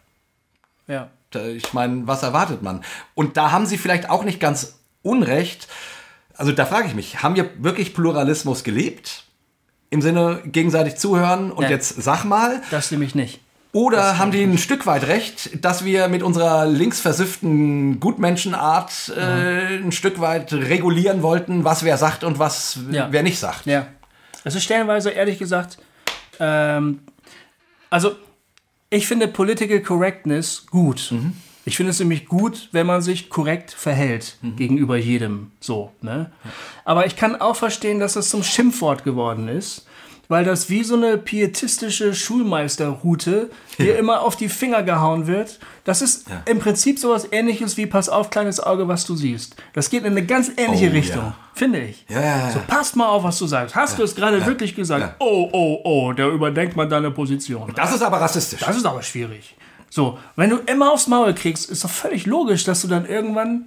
Ja. Ich meine, was erwartet man? Und da haben sie vielleicht auch nicht ganz Unrecht. Also da frage ich mich, haben wir wirklich Pluralismus gelebt? Im Sinne gegenseitig zuhören und Ja. jetzt sag mal? Das nämlich nicht. Oder haben die ein Stück weit recht, dass wir mit unserer linksversifften Gutmenschenart äh, ein Stück weit regulieren wollten, was wer sagt und was Ja. wer nicht sagt? Ja. Es ist stellenweise, ehrlich gesagt, ähm, also ich finde Political Correctness gut. Ich finde es nämlich gut, wenn man sich korrekt verhält gegenüber jedem. So, ne? Aber ich kann auch verstehen, dass das zum Schimpfwort geworden ist, weil das wie so eine pietistische Schulmeisterroute dir immer auf die Finger gehauen wird. Das ist im Prinzip sowas ähnliches wie Pass auf, kleines Auge, was du siehst. Das geht in eine ganz ähnliche Oh, Richtung, ja. finde ich. Ja, ja, ja. So, passt mal auf, was du sagst. Hast du es gerade wirklich gesagt? ja. Oh, oh, oh, da überdenkt man deine Position. Das ist aber rassistisch. Das ist aber schwierig. So, wenn du immer aufs Maul kriegst, ist doch völlig logisch, dass du dann irgendwann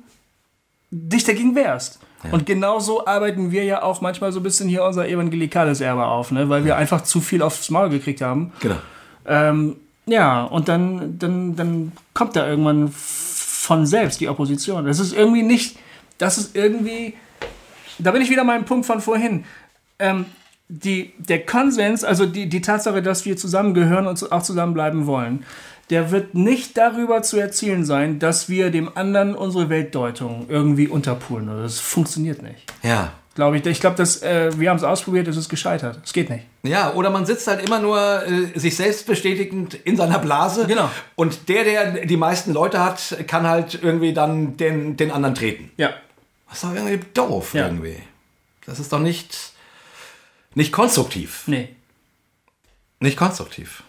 dich dagegen wehrst. Und genauso arbeiten wir ja auch manchmal so ein bisschen hier unser evangelikales Erbe auf, ne? weil wir einfach zu viel aufs Maul gekriegt haben. Genau. Ähm, ja, und dann, dann, dann kommt da irgendwann von selbst die Opposition. Das ist irgendwie nicht, das ist irgendwie, da bin ich wieder meinem Punkt von vorhin. Ähm, die, der Konsens, also die, die Tatsache, dass wir zusammengehören und auch zusammenbleiben wollen, der wird nicht darüber zu erzielen sein, dass wir dem anderen unsere Weltdeutung irgendwie unterpulen. Das funktioniert nicht. Ja. Glaube ich. Ich glaube, dass äh, wir haben es ausprobiert, es ist gescheitert. Es geht nicht. Ja, oder man sitzt halt immer nur äh, sich selbst bestätigend in seiner Blase. Genau. Und der, der die meisten Leute hat, kann halt irgendwie dann den, den anderen treten. Ja. Das ist doch irgendwie doof Ja. irgendwie. Das ist doch nicht, nicht konstruktiv. Nee. Nicht konstruktiv.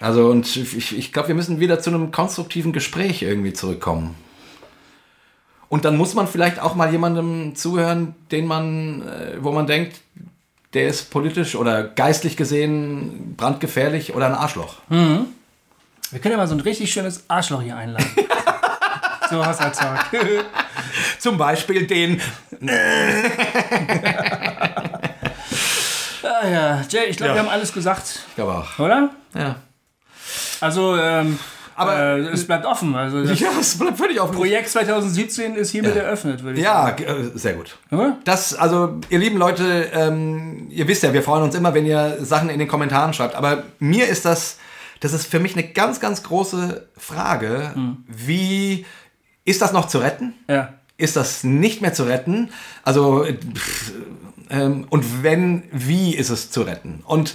Also, und ich, ich glaube, wir müssen wieder zu einem konstruktiven Gespräch irgendwie zurückkommen. Und dann muss man vielleicht auch mal jemandem zuhören, den man, äh, wo man denkt, der ist politisch oder geistlich gesehen brandgefährlich oder ein Arschloch. Wir können ja mal so ein richtig schönes Arschloch hier einladen. so Haushaltstag. Zum Beispiel den. ah, ja, Jay, ich glaube, Ja. wir haben alles gesagt, Ich glaube auch. oder? Ja. Also, ähm, Aber- äh, es bleibt offen. Also, Ja, es bleibt völlig offen. Projekt 2017 ist hiermit eröffnet, würde ich Ja, g- äh, sehr gut. sagen. Das, also, ihr lieben Leute, ähm, ihr wisst ja, wir freuen uns immer, wenn ihr Sachen in den Kommentaren schreibt. Aber mir ist das, das ist für mich eine ganz, ganz große Frage. Wie ist das noch zu retten? Ja. Ist das nicht mehr zu retten? Also, äh, pff, ähm, und wenn, wie ist es zu retten? Und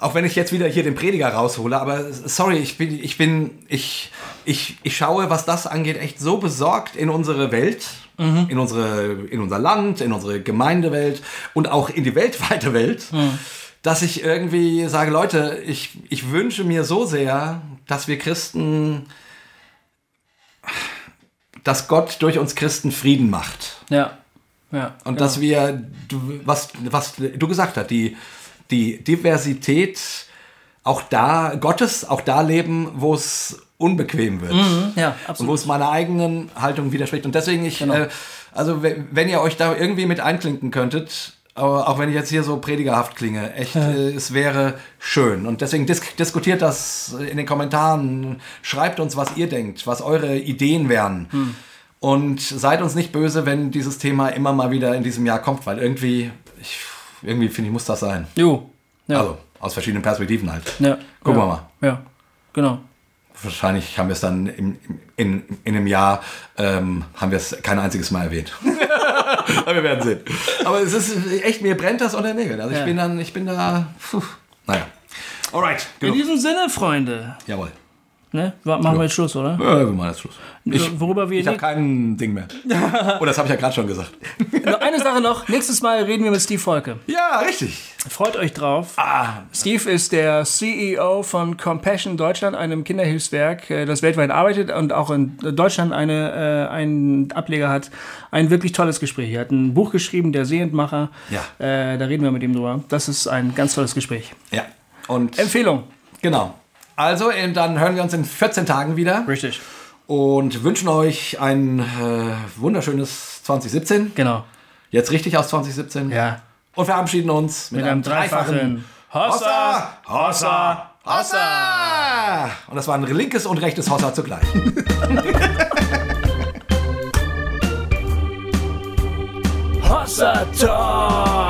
auch wenn ich jetzt wieder hier den Prediger raushole, aber sorry, ich bin, ich bin, ich, ich, ich schaue, was das angeht, echt so besorgt in unsere Welt, in, unsere, in unser Land, in unsere Gemeindewelt und auch in die weltweite Welt, dass ich irgendwie sage, Leute, ich, ich wünsche mir so sehr, dass wir Christen, dass Gott durch uns Christen Frieden macht. Ja. Ja. Und genau. dass wir, was, was du gesagt hast, die, die Diversität auch da, Gottes auch da leben, wo es unbequem wird. ja, Und wo absolut. es meiner eigenen Haltung widerspricht. Und deswegen, ich, Genau. äh, also wenn, ihr euch da irgendwie mit einklinken könntet, aber auch wenn ich jetzt hier so predigerhaft klinge, echt, äh, es wäre schön. Und deswegen dis diskutiert das in den Kommentaren, schreibt uns, was ihr denkt, was eure Ideen wären. Hm. Und seid uns nicht böse, wenn dieses Thema immer mal wieder in diesem Jahr kommt, weil irgendwie, ich, irgendwie finde ich, muss das sein. Jo. Ja. Also, aus verschiedenen Perspektiven halt. ja. Gucken ja. wir mal. Ja. Genau. Wahrscheinlich haben wir es dann im, in, in einem Jahr, ähm, haben wir es kein einziges Mal erwähnt. Aber wir werden sehen. Aber es ist echt, mir brennt das unter den Nägeln. Also ich bin dann, ich bin da, puh, naja. Alright, In genug. diesem Sinne, Freunde, Jawohl. Ne? machen wir jetzt Schluss, oder? Ja, wir machen jetzt Schluss. Ich, Worüber wir ich habe kein Ding mehr. Oh, das habe ich ja gerade schon gesagt. Nur eine Sache noch. Nächstes Mal reden wir mit Steve Volke. Ja, richtig. Freut euch drauf. Steve ist der CEO von Compassion Deutschland, einem Kinderhilfswerk, äh, das weltweit arbeitet und auch in Deutschland eine, äh, einen Ableger hat. Ein wirklich tolles Gespräch. Er hat ein Buch geschrieben, Der Sehentmacher. Ja. Äh, da reden wir mit ihm drüber. Das ist ein ganz tolles Gespräch. Ja. Und Empfehlung. genau. Also, äh, dann hören wir uns in 14 Tagen wieder Richtig. und wünschen euch ein äh, wunderschönes 2017. Genau. Jetzt richtig aus 2017. Ja. Und verabschieden uns mit, Mit einem dreifachen Hossa, Hossa, Hossa. Und das war ein linkes und rechtes Hossa zugleich. Hossa Talk.